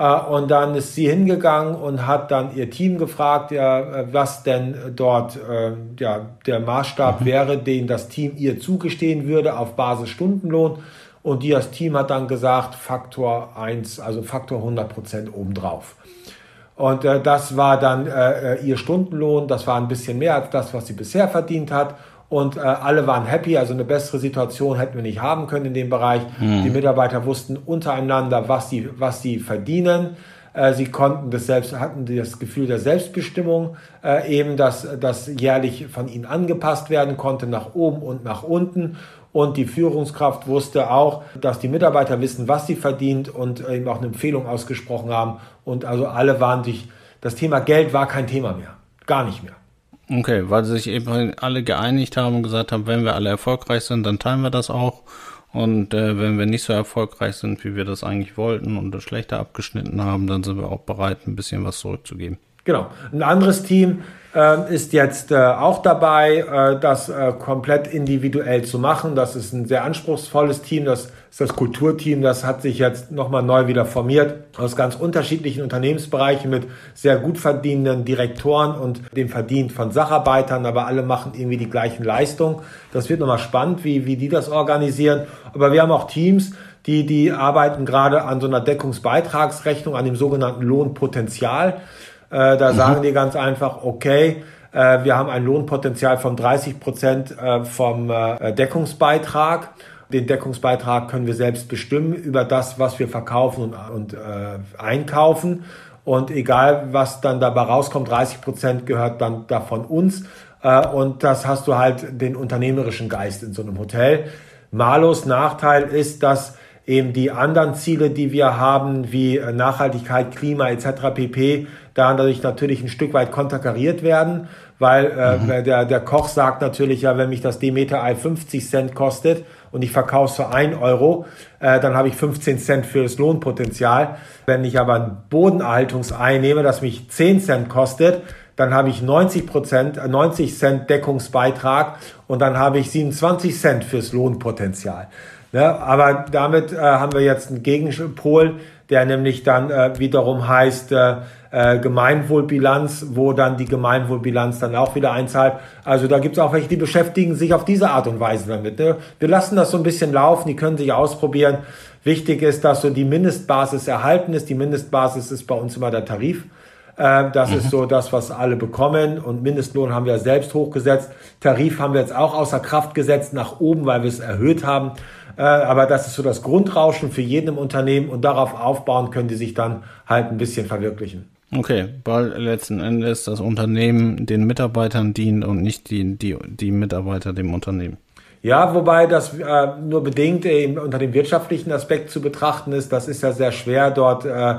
Speaker 2: Äh, und dann ist sie hingegangen und hat dann ihr Team gefragt, ja, äh, was denn dort äh, ja, der Maßstab mhm. wäre, den das Team ihr zugestehen würde auf Basis Stundenlohn. Und das Team hat dann gesagt, Faktor 1, also Faktor 100 Prozent obendrauf. Und äh, das war dann äh, ihr Stundenlohn, das war ein bisschen mehr als das, was sie bisher verdient hat. Und äh, alle waren happy, also eine bessere Situation hätten wir nicht haben können in dem Bereich. Mhm. Die Mitarbeiter wussten untereinander, was sie, was sie verdienen. Äh, sie konnten das selbst, hatten das Gefühl der Selbstbestimmung, äh, eben, dass das jährlich von ihnen angepasst werden konnte, nach oben und nach unten. Und die Führungskraft wusste auch, dass die Mitarbeiter wissen, was sie verdient und eben auch eine Empfehlung ausgesprochen haben. Und also alle waren sich, das Thema Geld war kein Thema mehr. Gar nicht mehr.
Speaker 4: Okay, weil sich eben alle geeinigt haben und gesagt haben, wenn wir alle erfolgreich sind, dann teilen wir das auch. Und äh, wenn wir nicht so erfolgreich sind, wie wir das eigentlich wollten und das schlechter abgeschnitten haben, dann sind wir auch bereit, ein bisschen was zurückzugeben.
Speaker 2: Genau. Ein anderes Team äh, ist jetzt äh, auch dabei, äh, das äh, komplett individuell zu machen. Das ist ein sehr anspruchsvolles Team. Das ist das Kulturteam. Das hat sich jetzt nochmal neu wieder formiert aus ganz unterschiedlichen Unternehmensbereichen mit sehr gut verdienenden Direktoren und dem Verdienst von Sacharbeitern. Aber alle machen irgendwie die gleichen Leistungen. Das wird nochmal spannend, wie, wie die das organisieren. Aber wir haben auch Teams, die, die arbeiten gerade an so einer Deckungsbeitragsrechnung, an dem sogenannten Lohnpotenzial. Äh, da mhm. sagen die ganz einfach, okay, äh, wir haben ein Lohnpotenzial von 30 Prozent äh, vom äh, Deckungsbeitrag. Den Deckungsbeitrag können wir selbst bestimmen über das, was wir verkaufen und, und äh, einkaufen. Und egal, was dann dabei rauskommt, 30 Prozent gehört dann davon uns. Äh, und das hast du halt den unternehmerischen Geist in so einem Hotel. Malos Nachteil ist, dass eben die anderen Ziele, die wir haben, wie äh, Nachhaltigkeit, Klima etc. pp, dadurch natürlich ein Stück weit konterkariert werden, weil äh, mhm. der, der Koch sagt natürlich, ja, wenn mich das Demeter-Ei 50 Cent kostet und ich verkaufe es für 1 Euro, äh, dann habe ich 15 Cent für das Lohnpotenzial. Wenn ich aber ein Bodenerhaltungsei nehme, das mich 10 Cent kostet, dann habe ich 90 Prozent, 90 Cent Deckungsbeitrag und dann habe ich 27 Cent fürs Lohnpotenzial. Ne? Aber damit äh, haben wir jetzt einen Gegenpol, der nämlich dann äh, wiederum heißt äh, äh, Gemeinwohlbilanz, wo dann die Gemeinwohlbilanz dann auch wieder einzahlt. Also da gibt es auch welche, die beschäftigen sich auf diese Art und Weise damit. Ne? Wir lassen das so ein bisschen laufen, die können sich ausprobieren. Wichtig ist, dass so die Mindestbasis erhalten ist. Die Mindestbasis ist bei uns immer der Tarif. Äh, das mhm. ist so das, was alle bekommen. Und Mindestlohn haben wir selbst hochgesetzt. Tarif haben wir jetzt auch außer Kraft gesetzt nach oben, weil wir es erhöht haben. Äh, aber das ist so das Grundrauschen für jeden im Unternehmen und darauf aufbauen können die sich dann halt ein bisschen verwirklichen.
Speaker 4: Okay, weil letzten Endes das Unternehmen den Mitarbeitern dient und nicht die, die, die Mitarbeiter dem Unternehmen.
Speaker 2: Ja, wobei das äh, nur bedingt eben unter dem wirtschaftlichen Aspekt zu betrachten ist. Das ist ja sehr schwer dort äh,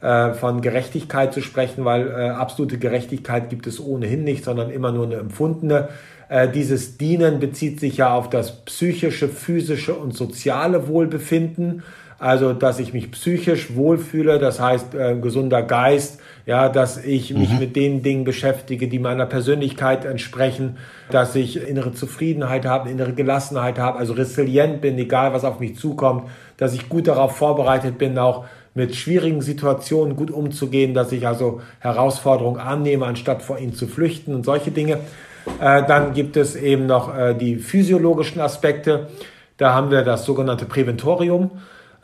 Speaker 2: äh, von Gerechtigkeit zu sprechen, weil äh, absolute Gerechtigkeit gibt es ohnehin nicht, sondern immer nur eine empfundene. Äh, dieses Dienen bezieht sich ja auf das psychische, physische und soziale Wohlbefinden. Also, dass ich mich psychisch wohlfühle, das heißt äh, gesunder Geist, ja, dass ich mich mhm. mit den Dingen beschäftige, die meiner Persönlichkeit entsprechen, dass ich innere Zufriedenheit habe, innere Gelassenheit habe, also resilient bin, egal was auf mich zukommt, dass ich gut darauf vorbereitet bin, auch mit schwierigen Situationen gut umzugehen, dass ich also Herausforderungen annehme, anstatt vor ihnen zu flüchten und solche Dinge. Äh, dann gibt es eben noch äh, die physiologischen Aspekte. Da haben wir das sogenannte Präventorium.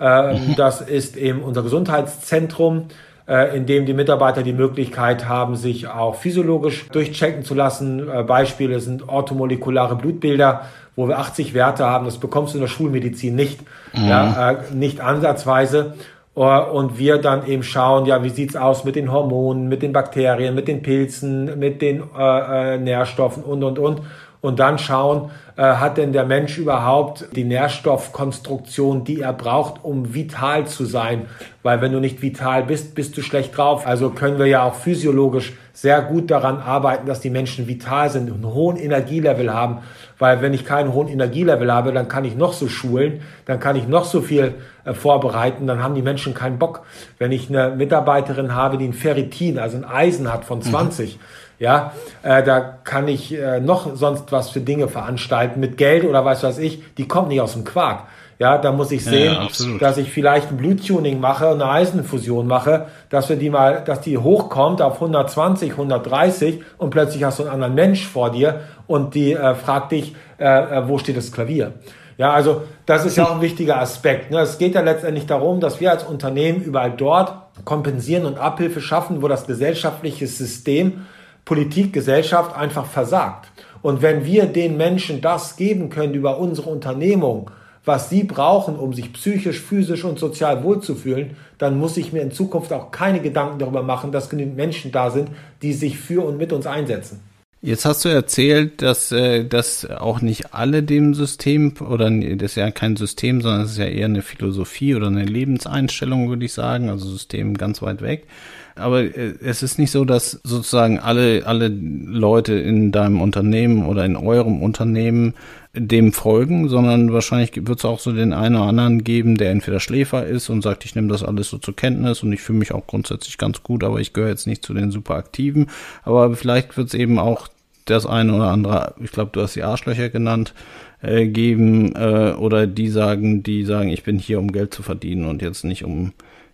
Speaker 2: Äh, mhm. Das ist eben unser Gesundheitszentrum, äh, in dem die Mitarbeiter die Möglichkeit haben, sich auch physiologisch durchchecken zu lassen. Äh, Beispiele sind orthomolekulare Blutbilder, wo wir 80 Werte haben. Das bekommst du in der Schulmedizin nicht, mhm. ja, äh, nicht ansatzweise. Und wir dann eben schauen, ja, wie sieht's aus mit den Hormonen, mit den Bakterien, mit den Pilzen, mit den äh, Nährstoffen und, und, und. Und dann schauen, äh, hat denn der Mensch überhaupt die Nährstoffkonstruktion, die er braucht, um vital zu sein? Weil wenn du nicht vital bist, bist du schlecht drauf. Also können wir ja auch physiologisch sehr gut daran arbeiten, dass die Menschen vital sind und einen hohen Energielevel haben. Weil wenn ich keinen hohen Energielevel habe, dann kann ich noch so schulen, dann kann ich noch so viel äh, vorbereiten, dann haben die Menschen keinen Bock. Wenn ich eine Mitarbeiterin habe, die ein Ferritin, also ein Eisen hat von 20, mhm. Ja, äh, da kann ich äh, noch sonst was für Dinge veranstalten mit Geld oder was weiß ich, die kommt nicht aus dem Quark. Ja, da muss ich sehen, ja, dass ich vielleicht ein Bluttuning mache und eine Eisenfusion mache, dass wir die mal, dass die hochkommt auf 120, 130 und plötzlich hast du einen anderen Mensch vor dir und die äh, fragt dich, äh, äh, wo steht das Klavier? Ja, also das ist ja auch ein wichtiger Aspekt. Ne? Es geht ja letztendlich darum, dass wir als Unternehmen überall dort kompensieren und Abhilfe schaffen, wo das gesellschaftliche System, Politik, Gesellschaft einfach versagt. Und wenn wir den Menschen das geben können über unsere Unternehmung, was sie brauchen, um sich psychisch, physisch und sozial wohlzufühlen, dann muss ich mir in Zukunft auch keine Gedanken darüber machen, dass genügend Menschen da sind, die sich für und mit uns einsetzen.
Speaker 4: Jetzt hast du erzählt, dass, äh, dass auch nicht alle dem System, oder das ist ja kein System, sondern es ist ja eher eine Philosophie oder eine Lebenseinstellung, würde ich sagen, also System ganz weit weg. Aber äh, es ist nicht so, dass sozusagen alle, alle Leute in deinem Unternehmen oder in eurem Unternehmen dem folgen, sondern wahrscheinlich wird es auch so den einen oder anderen geben, der entweder Schläfer ist und sagt, ich nehme das alles so zur Kenntnis und ich fühle mich auch grundsätzlich ganz gut, aber ich gehöre jetzt nicht zu den super aktiven. Aber vielleicht wird es eben auch das eine oder andere, ich glaube, du hast die Arschlöcher genannt, äh, geben äh, oder die sagen, die sagen, ich bin hier, um Geld zu verdienen und jetzt nicht um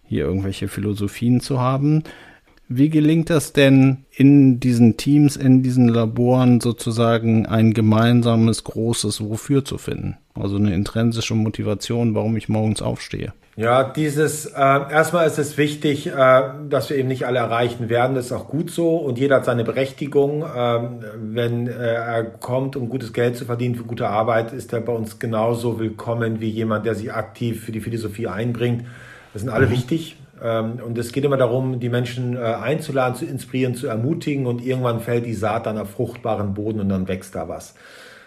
Speaker 4: hier irgendwelche Philosophien zu haben. Wie gelingt das denn in diesen Teams, in diesen Laboren sozusagen ein gemeinsames großes Wofür zu finden? Also eine intrinsische Motivation, warum ich morgens aufstehe.
Speaker 2: Ja, dieses, äh, erstmal ist es wichtig, äh, dass wir eben nicht alle erreichen werden. Das ist auch gut so und jeder hat seine Berechtigung. Ähm, wenn äh, er kommt, um gutes Geld zu verdienen für gute Arbeit, ist er bei uns genauso willkommen wie jemand, der sich aktiv für die Philosophie einbringt. Das sind alle mhm. wichtig. Ähm, und es geht immer darum, die Menschen äh, einzuladen, zu inspirieren, zu ermutigen und irgendwann fällt die Saat dann auf fruchtbaren Boden und dann wächst da was.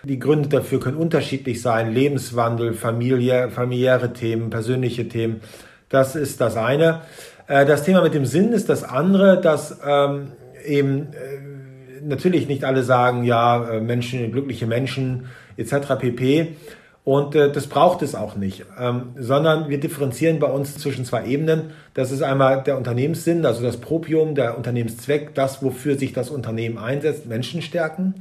Speaker 2: Die Gründe dafür können unterschiedlich sein. Lebenswandel, Familie, familiäre Themen, persönliche Themen. Das ist das eine. Äh, das Thema mit dem Sinn ist das andere, dass ähm, eben äh, natürlich nicht alle sagen, ja, Menschen, glückliche Menschen etc. pp. Und äh, das braucht es auch nicht, ähm, sondern wir differenzieren bei uns zwischen zwei Ebenen. Das ist einmal der Unternehmenssinn, also das Propium, der Unternehmenszweck, das, wofür sich das Unternehmen einsetzt, Menschen stärken.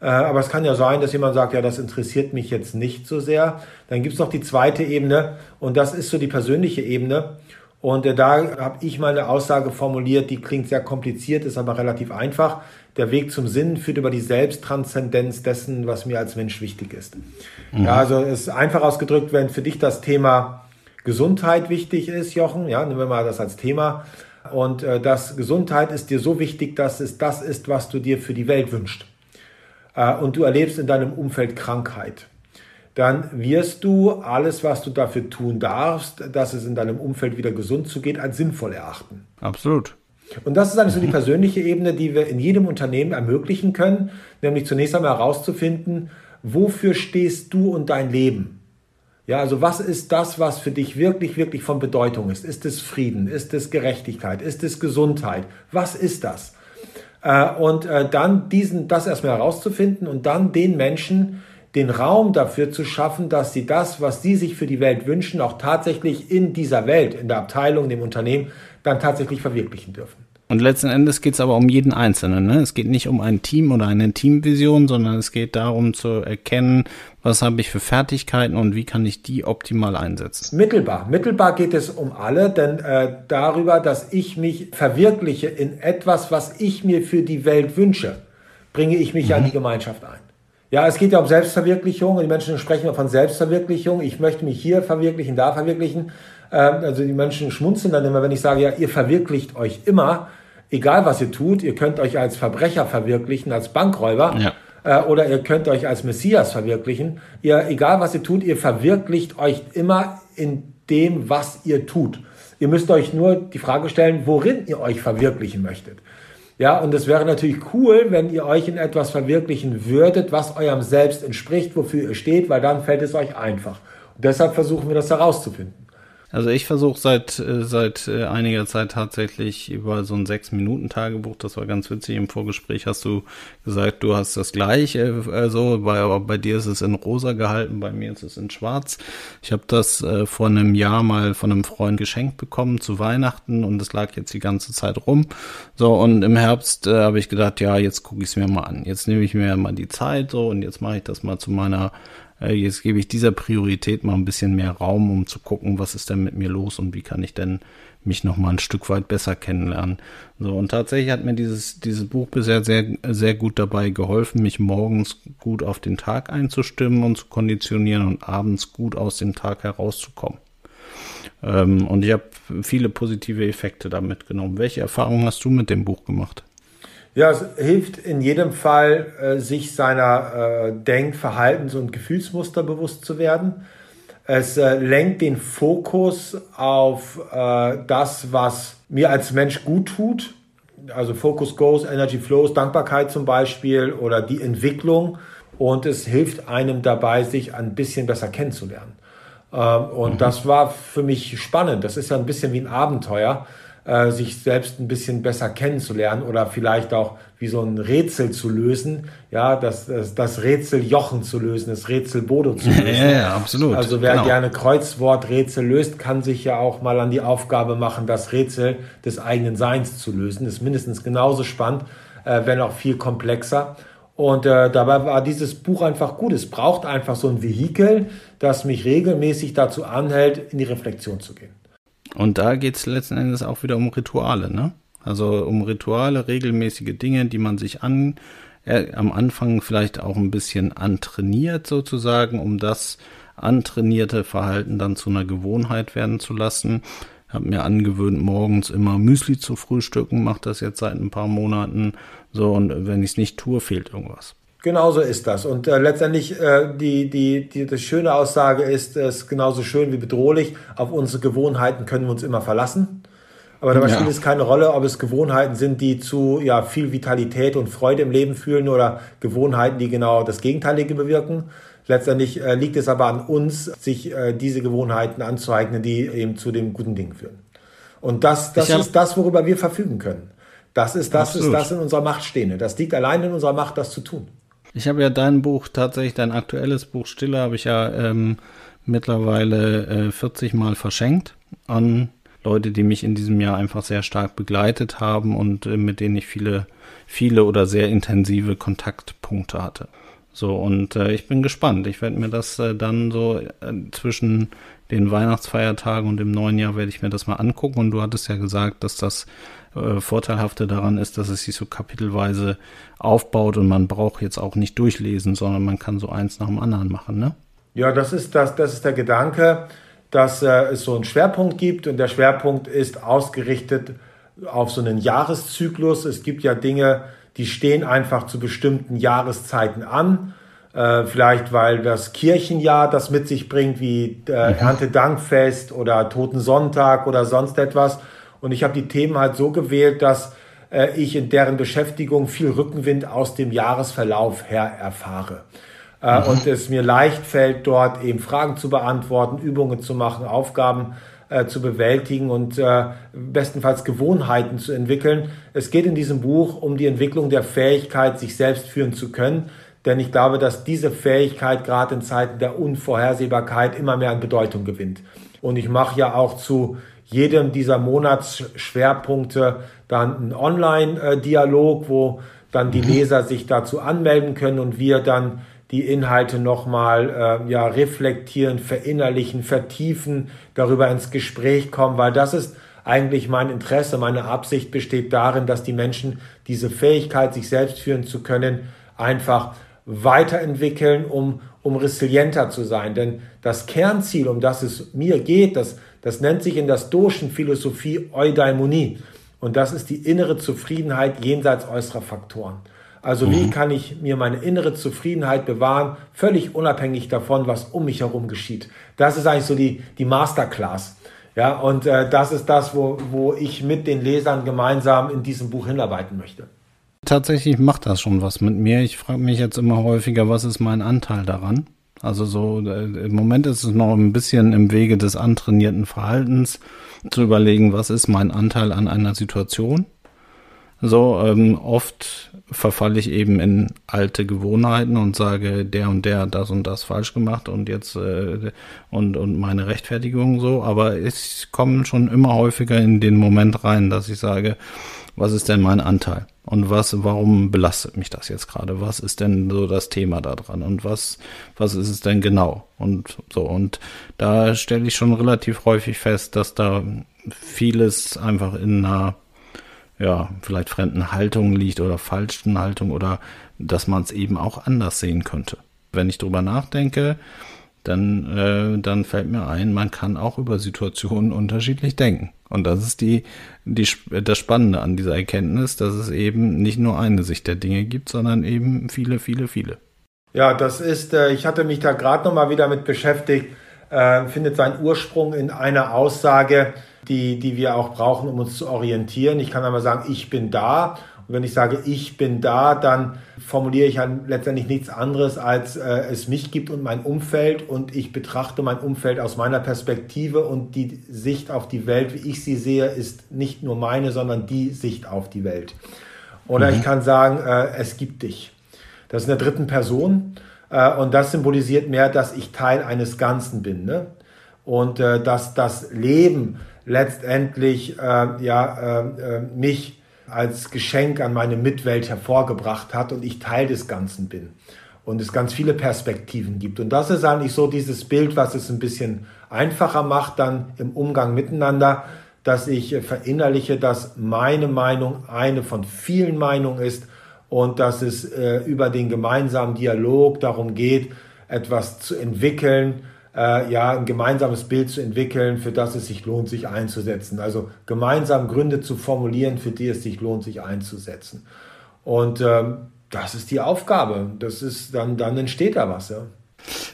Speaker 2: Äh, aber es kann ja sein, dass jemand sagt, ja, das interessiert mich jetzt nicht so sehr. Dann gibt es noch die zweite Ebene und das ist so die persönliche Ebene. Und äh, da habe ich mal eine Aussage formuliert, die klingt sehr kompliziert, ist aber relativ einfach. Der Weg zum Sinn führt über die Selbsttranszendenz dessen, was mir als Mensch wichtig ist. Mhm. Ja, also es ist einfach ausgedrückt, wenn für dich das Thema Gesundheit wichtig ist, Jochen, ja, nehmen wir mal das als Thema. Und äh, das Gesundheit ist dir so wichtig, dass es das ist, was du dir für die Welt wünschst. Äh, und du erlebst in deinem Umfeld Krankheit dann wirst du alles, was du dafür tun darfst, dass es in deinem Umfeld wieder gesund zugeht, als sinnvoll erachten.
Speaker 4: Absolut.
Speaker 2: Und das ist eigentlich so die persönliche Ebene, die wir in jedem Unternehmen ermöglichen können, nämlich zunächst einmal herauszufinden, wofür stehst du und dein Leben? Ja, also was ist das, was für dich wirklich, wirklich von Bedeutung ist? Ist es Frieden? Ist es Gerechtigkeit? Ist es Gesundheit? Was ist das? Äh, und äh, dann diesen, das erstmal herauszufinden und dann den Menschen, den Raum dafür zu schaffen, dass sie das, was sie sich für die Welt wünschen, auch tatsächlich in dieser Welt, in der Abteilung, in dem Unternehmen, dann tatsächlich verwirklichen dürfen.
Speaker 4: Und letzten Endes geht es aber um jeden Einzelnen. Ne? Es geht nicht um ein Team oder eine Teamvision, sondern es geht darum zu erkennen, was habe ich für Fertigkeiten und wie kann ich die optimal einsetzen.
Speaker 2: Mittelbar. Mittelbar geht es um alle, denn äh, darüber, dass ich mich verwirkliche in etwas, was ich mir für die Welt wünsche, bringe ich mich mhm. an die Gemeinschaft ein. Ja, es geht ja um Selbstverwirklichung und die Menschen sprechen von Selbstverwirklichung. Ich möchte mich hier verwirklichen, da verwirklichen. Ähm, also die Menschen schmunzeln dann immer, wenn ich sage, ja, ihr verwirklicht euch immer, egal was ihr tut. Ihr könnt euch als Verbrecher verwirklichen, als Bankräuber. Ja. Äh, oder ihr könnt euch als Messias verwirklichen. Ihr, egal was ihr tut, ihr verwirklicht euch immer in dem, was ihr tut. Ihr müsst euch nur die Frage stellen, worin ihr euch verwirklichen möchtet. Ja, und es wäre natürlich cool, wenn ihr euch in etwas verwirklichen würdet, was eurem Selbst entspricht, wofür ihr steht, weil dann fällt es euch einfach. Und deshalb versuchen wir das herauszufinden.
Speaker 4: Also ich versuche seit äh, seit äh, einiger Zeit tatsächlich über so ein sechs Minuten Tagebuch. Das war ganz witzig. Im Vorgespräch hast du gesagt, du hast das gleiche. Also bei, bei dir ist es in rosa gehalten, bei mir ist es in schwarz. Ich habe das äh, vor einem Jahr mal von einem Freund geschenkt bekommen zu Weihnachten und es lag jetzt die ganze Zeit rum. So und im Herbst äh, habe ich gedacht, ja jetzt gucke ich es mir mal an. Jetzt nehme ich mir mal die Zeit so und jetzt mache ich das mal zu meiner äh, jetzt gebe ich dieser Priorität mal ein bisschen mehr Raum, um zu gucken, was ist denn mit mir los und wie kann ich denn mich noch mal ein Stück weit besser kennenlernen. So und tatsächlich hat mir dieses dieses Buch bisher sehr sehr gut dabei geholfen, mich morgens gut auf den Tag einzustimmen und zu konditionieren und abends gut aus dem Tag herauszukommen. Ähm, und ich habe viele positive Effekte damit genommen. Welche Erfahrungen hast du mit dem Buch gemacht?
Speaker 2: Ja, es hilft in jedem Fall, äh, sich seiner äh, Denk-, Verhaltens- und Gefühlsmuster bewusst zu werden. Es äh, lenkt den Fokus auf das, was mir als Mensch gut tut. Also Focus Goes, Energy Flows, Dankbarkeit zum Beispiel oder die Entwicklung. Und es hilft einem dabei, sich ein bisschen besser kennenzulernen. Ähm, und mhm. das war für mich spannend. Das ist ja ein bisschen wie ein Abenteuer äh, sich selbst ein bisschen besser kennenzulernen oder vielleicht auch wie so ein Rätsel zu lösen, ja, das, das, das Rätsel Jochen zu lösen, das Rätsel Bodo zu (laughs) lösen.
Speaker 4: Ja, ja absolut.
Speaker 2: Also wer genau. gerne Kreuzworträtsel löst, kann sich ja auch mal an die Aufgabe machen, das Rätsel des eigenen Seins zu lösen. Das ist mindestens genauso spannend, äh, wenn auch viel komplexer. Und äh, dabei war dieses Buch einfach gut. Es braucht einfach so ein Vehikel, das mich regelmäßig dazu anhält, in die Reflexion zu gehen.
Speaker 4: Und da geht es letzten Endes auch wieder um Rituale, ne? Also um Rituale, regelmäßige Dinge, die man sich an, äh, am Anfang vielleicht auch ein bisschen antrainiert sozusagen, um das antrainierte Verhalten dann zu einer Gewohnheit werden zu lassen. Habe mir angewöhnt, morgens immer Müsli zu frühstücken, mache das jetzt seit ein paar Monaten. So, und wenn ich es nicht tue, fehlt irgendwas.
Speaker 2: Genauso ist das. Und äh, letztendlich äh, die, die, die, die schöne Aussage ist, es ist genauso schön wie bedrohlich. Auf unsere Gewohnheiten können wir uns immer verlassen. Aber dabei ja. spielt es keine Rolle, ob es Gewohnheiten sind, die zu ja, viel Vitalität und Freude im Leben fühlen oder Gewohnheiten, die genau das Gegenteilige bewirken. Letztendlich äh, liegt es aber an uns, sich äh, diese Gewohnheiten anzueignen, die eben zu den guten Dingen führen. Und das, das ist das, worüber wir verfügen können. Das ist das, ist das in unserer Macht Stehende. Das liegt allein in unserer Macht, das zu tun.
Speaker 4: Ich habe ja dein Buch, tatsächlich dein aktuelles Buch Stille, habe ich ja ähm, mittlerweile äh, 40 Mal verschenkt an Leute, die mich in diesem Jahr einfach sehr stark begleitet haben und äh, mit denen ich viele, viele oder sehr intensive Kontaktpunkte hatte. So, und äh, ich bin gespannt. Ich werde mir das äh, dann so äh, zwischen den Weihnachtsfeiertagen und dem neuen Jahr werde ich mir das mal angucken. Und du hattest ja gesagt, dass das äh, Vorteilhafte daran ist, dass es sich so kapitelweise aufbaut und man braucht jetzt auch nicht durchlesen, sondern man kann so eins nach dem anderen machen, ne?
Speaker 2: Ja, das ist, das, das ist der Gedanke, dass äh, es so einen Schwerpunkt gibt und der Schwerpunkt ist ausgerichtet auf so einen Jahreszyklus. Es gibt ja Dinge, die stehen einfach zu bestimmten Jahreszeiten an äh, vielleicht weil das Kirchenjahr das mit sich bringt, wie äh, mhm. Erntedankfest oder Totensonntag oder sonst etwas. Und ich habe die Themen halt so gewählt, dass äh, ich in deren Beschäftigung viel Rückenwind aus dem Jahresverlauf her erfahre. Äh, mhm. Und es mir leicht fällt, dort eben Fragen zu beantworten, Übungen zu machen, Aufgaben äh, zu bewältigen und äh, bestenfalls Gewohnheiten zu entwickeln. Es geht in diesem Buch um die Entwicklung der Fähigkeit, sich selbst führen zu können denn ich glaube, dass diese Fähigkeit gerade in Zeiten der Unvorhersehbarkeit immer mehr an Bedeutung gewinnt. Und ich mache ja auch zu jedem dieser Monatsschwerpunkte dann einen Online-Dialog, wo dann die mhm. Leser sich dazu anmelden können und wir dann die Inhalte nochmal äh, ja, reflektieren, verinnerlichen, vertiefen, darüber ins Gespräch kommen, weil das ist eigentlich mein Interesse, meine Absicht besteht darin, dass die Menschen diese Fähigkeit, sich selbst führen zu können, einfach weiterentwickeln, um, um resilienter zu sein. Denn das Kernziel, um das es mir geht, das, das nennt sich in der stoischen Philosophie Eudaimonie. Und das ist die innere Zufriedenheit jenseits äußerer Faktoren. Also mhm. wie kann ich mir meine innere Zufriedenheit bewahren, völlig unabhängig davon, was um mich herum geschieht. Das ist eigentlich so die, die Masterclass. Ja, und äh, das ist das, wo, wo ich mit den Lesern gemeinsam in diesem Buch hinarbeiten möchte
Speaker 4: tatsächlich macht das schon was mit mir. Ich frage mich jetzt immer häufiger, was ist mein Anteil daran? Also so, äh, im Moment ist es noch ein bisschen im Wege des antrainierten Verhaltens zu überlegen, was ist mein Anteil an einer Situation. So, ähm, oft verfalle ich eben in alte Gewohnheiten und sage, der und der hat das und das falsch gemacht und jetzt äh, und, und meine Rechtfertigung so, aber ich komme schon immer häufiger in den Moment rein, dass ich sage, was ist denn mein Anteil? Und was, warum belastet mich das jetzt gerade? Was ist denn so das Thema da dran? Und was, was ist es denn genau? Und so, und da stelle ich schon relativ häufig fest, dass da vieles einfach in einer, ja, vielleicht fremden Haltung liegt oder falschen Haltung oder dass man es eben auch anders sehen könnte. Wenn ich drüber nachdenke, dann, äh, dann fällt mir ein, man kann auch über Situationen unterschiedlich denken. Und das ist die, die, das Spannende an dieser Erkenntnis, dass es eben nicht nur eine Sicht der Dinge gibt, sondern eben viele, viele, viele.
Speaker 2: Ja, das ist, äh, ich hatte mich da gerade nochmal wieder mit beschäftigt, äh, findet seinen Ursprung in einer Aussage, die, die wir auch brauchen, um uns zu orientieren. Ich kann einmal sagen, ich bin da und wenn ich sage, ich bin da, dann formuliere ich halt letztendlich nichts anderes, als äh, es mich gibt und mein Umfeld und ich betrachte mein Umfeld aus meiner Perspektive und die Sicht auf die Welt, wie ich sie sehe, ist nicht nur meine, sondern die Sicht auf die Welt. Oder mhm. ich kann sagen, äh, es gibt dich. Das ist in der dritten Person äh, und das symbolisiert mehr, dass ich Teil eines Ganzen bin. Ne? Und äh, dass das Leben letztendlich äh, ja, äh, mich als Geschenk an meine Mitwelt hervorgebracht hat und ich Teil des Ganzen bin und es ganz viele Perspektiven gibt. Und das ist eigentlich so dieses Bild, was es ein bisschen einfacher macht dann im Umgang miteinander, dass ich verinnerliche, dass meine Meinung eine von vielen Meinungen ist und dass es äh, über den gemeinsamen Dialog darum geht, etwas zu entwickeln, äh, ja, ein gemeinsames Bild zu entwickeln, für das es sich lohnt, sich einzusetzen. Also gemeinsam Gründe zu formulieren, für die es sich lohnt, sich einzusetzen. Und ähm, das ist die Aufgabe. Das ist dann, dann entsteht da was, ja.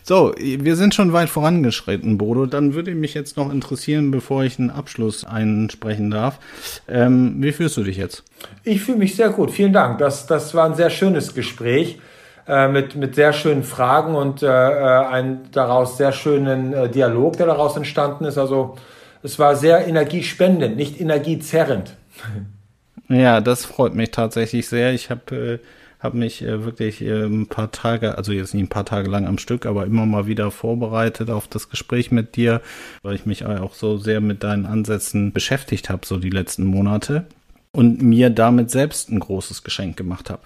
Speaker 4: So, wir sind schon weit vorangeschritten, Bodo. Dann würde mich jetzt noch interessieren, bevor ich einen Abschluss einsprechen darf. Ähm, wie fühlst du dich jetzt?
Speaker 2: Ich fühle mich sehr gut. Vielen Dank. Das, das war ein sehr schönes Gespräch. Äh, mit, mit sehr schönen Fragen und äh, äh, einen daraus sehr schönen äh, Dialog, der daraus entstanden ist. Also es war sehr energiespendend, nicht energiezerrend. (laughs)
Speaker 4: Ja, das freut mich tatsächlich sehr. Ich habe habe mich äh, wirklich äh, ein paar Tage, also jetzt nicht ein paar Tage lang am Stück, aber immer mal wieder vorbereitet auf das Gespräch mit dir, weil ich mich auch so sehr mit deinen Ansätzen beschäftigt habe, so die letzten Monate und mir damit selbst ein großes Geschenk gemacht habe.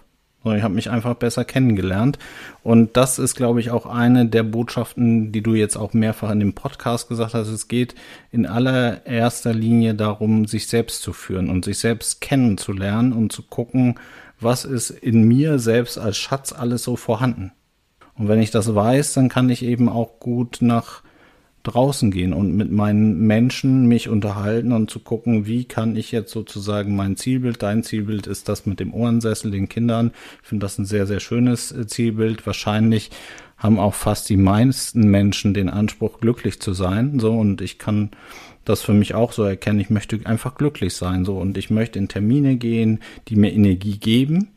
Speaker 4: Ich habe mich einfach besser kennengelernt. Und das ist, glaube ich, auch eine der Botschaften, die du jetzt auch mehrfach in dem Podcast gesagt hast. Es geht in allererster Linie darum, sich selbst zu führen und sich selbst kennenzulernen und zu gucken, was ist in mir selbst als Schatz alles so vorhanden. Und wenn ich das weiß, dann kann ich eben auch gut nach draußen gehen und mit meinen Menschen mich unterhalten und zu gucken, wie kann ich jetzt sozusagen mein Zielbild, dein Zielbild ist das mit dem Ohrensessel, den Kindern. Ich finde das ein sehr, sehr schönes äh, Zielbild. Wahrscheinlich haben auch fast die meisten Menschen den Anspruch, glücklich zu sein. So, und ich kann das für mich auch so erkennen. Ich möchte einfach glücklich sein. So, und ich möchte in Termine gehen, die mir Energie geben.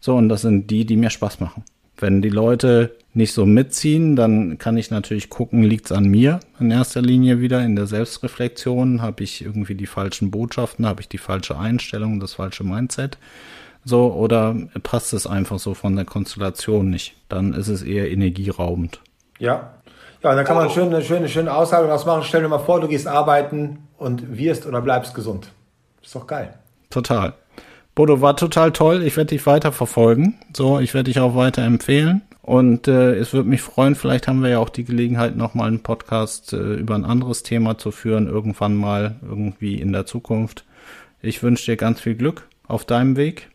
Speaker 4: So, und das sind die, die mir Spaß machen. Wenn die Leute nicht so mitziehen, dann kann ich natürlich gucken, liegt's an mir in erster Linie wieder in der Selbstreflexion, habe ich irgendwie die falschen Botschaften, habe ich die falsche Einstellung, das falsche Mindset, so oder passt es einfach so von der Konstellation nicht, dann ist es eher energieraubend.
Speaker 2: Ja. Ja, dann kann man eine schöne, schöne, schöne Aussage daraus machen. Stell dir mal vor, du gehst arbeiten und wirst oder bleibst gesund. Ist doch geil.
Speaker 4: Total. Bodo war total toll. Ich werde dich weiter verfolgen. So, ich werde dich auch weiter empfehlen. Und äh, es würde mich freuen, vielleicht haben wir ja auch die Gelegenheit, nochmal einen Podcast äh, über ein anderes Thema zu führen, irgendwann mal, irgendwie in der Zukunft. Ich wünsche dir ganz viel Glück auf deinem Weg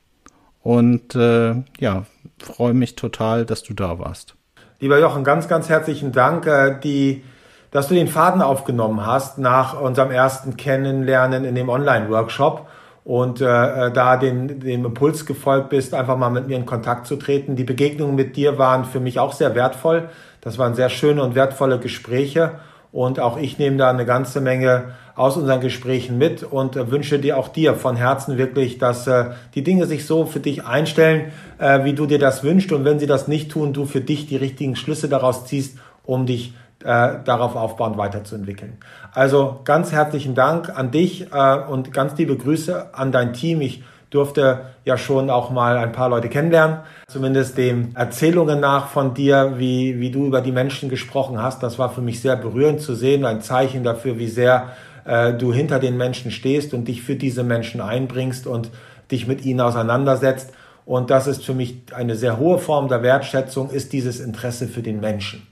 Speaker 4: und äh, ja, freue mich total, dass du da warst.
Speaker 2: Lieber Jochen, ganz, ganz herzlichen Dank, äh, die, dass du den Faden aufgenommen hast nach unserem ersten Kennenlernen in dem Online-Workshop und äh, äh, da den, dem Impuls gefolgt bist, einfach mal mit mir in Kontakt zu treten. Die Begegnungen mit dir waren für mich auch sehr wertvoll. Das waren sehr schöne und wertvolle Gespräche und auch ich nehme da eine ganze Menge aus unseren Gesprächen mit und äh, wünsche dir auch dir von Herzen wirklich, dass äh, die Dinge sich so für dich einstellen, äh, wie du dir das wünschst und wenn sie das nicht tun, du für dich die richtigen Schlüsse daraus ziehst, um dich äh, darauf aufbauend weiterzuentwickeln. Also ganz herzlichen Dank an dich äh, und ganz liebe Grüße an dein Team. Ich durfte ja schon auch mal ein paar Leute kennenlernen, zumindest den Erzählungen nach von dir, wie, wie du über die Menschen gesprochen hast. Das war für mich sehr berührend zu sehen, ein Zeichen dafür, wie sehr äh, du hinter den Menschen stehst und dich für diese Menschen einbringst und dich mit ihnen auseinandersetzt. Und das ist für mich eine sehr hohe Form der Wertschätzung, ist dieses Interesse für den Menschen.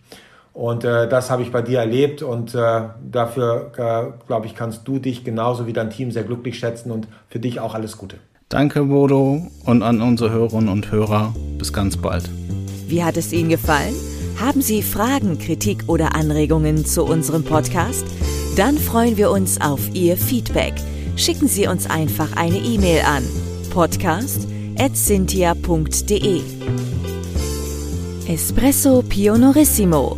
Speaker 2: Und äh, das habe ich bei dir erlebt und äh, dafür, äh, glaube ich, kannst du dich genauso wie dein Team sehr glücklich schätzen und für dich auch alles Gute.
Speaker 4: Danke, Bodo, und an unsere Hörerinnen und Hörer. Bis ganz bald.
Speaker 1: Wie hat es Ihnen gefallen? Haben Sie Fragen, Kritik oder Anregungen zu unserem Podcast? Dann freuen wir uns auf Ihr Feedback. Schicken Sie uns einfach eine E-Mail an podcast.cynthia.de. Espresso Pionorissimo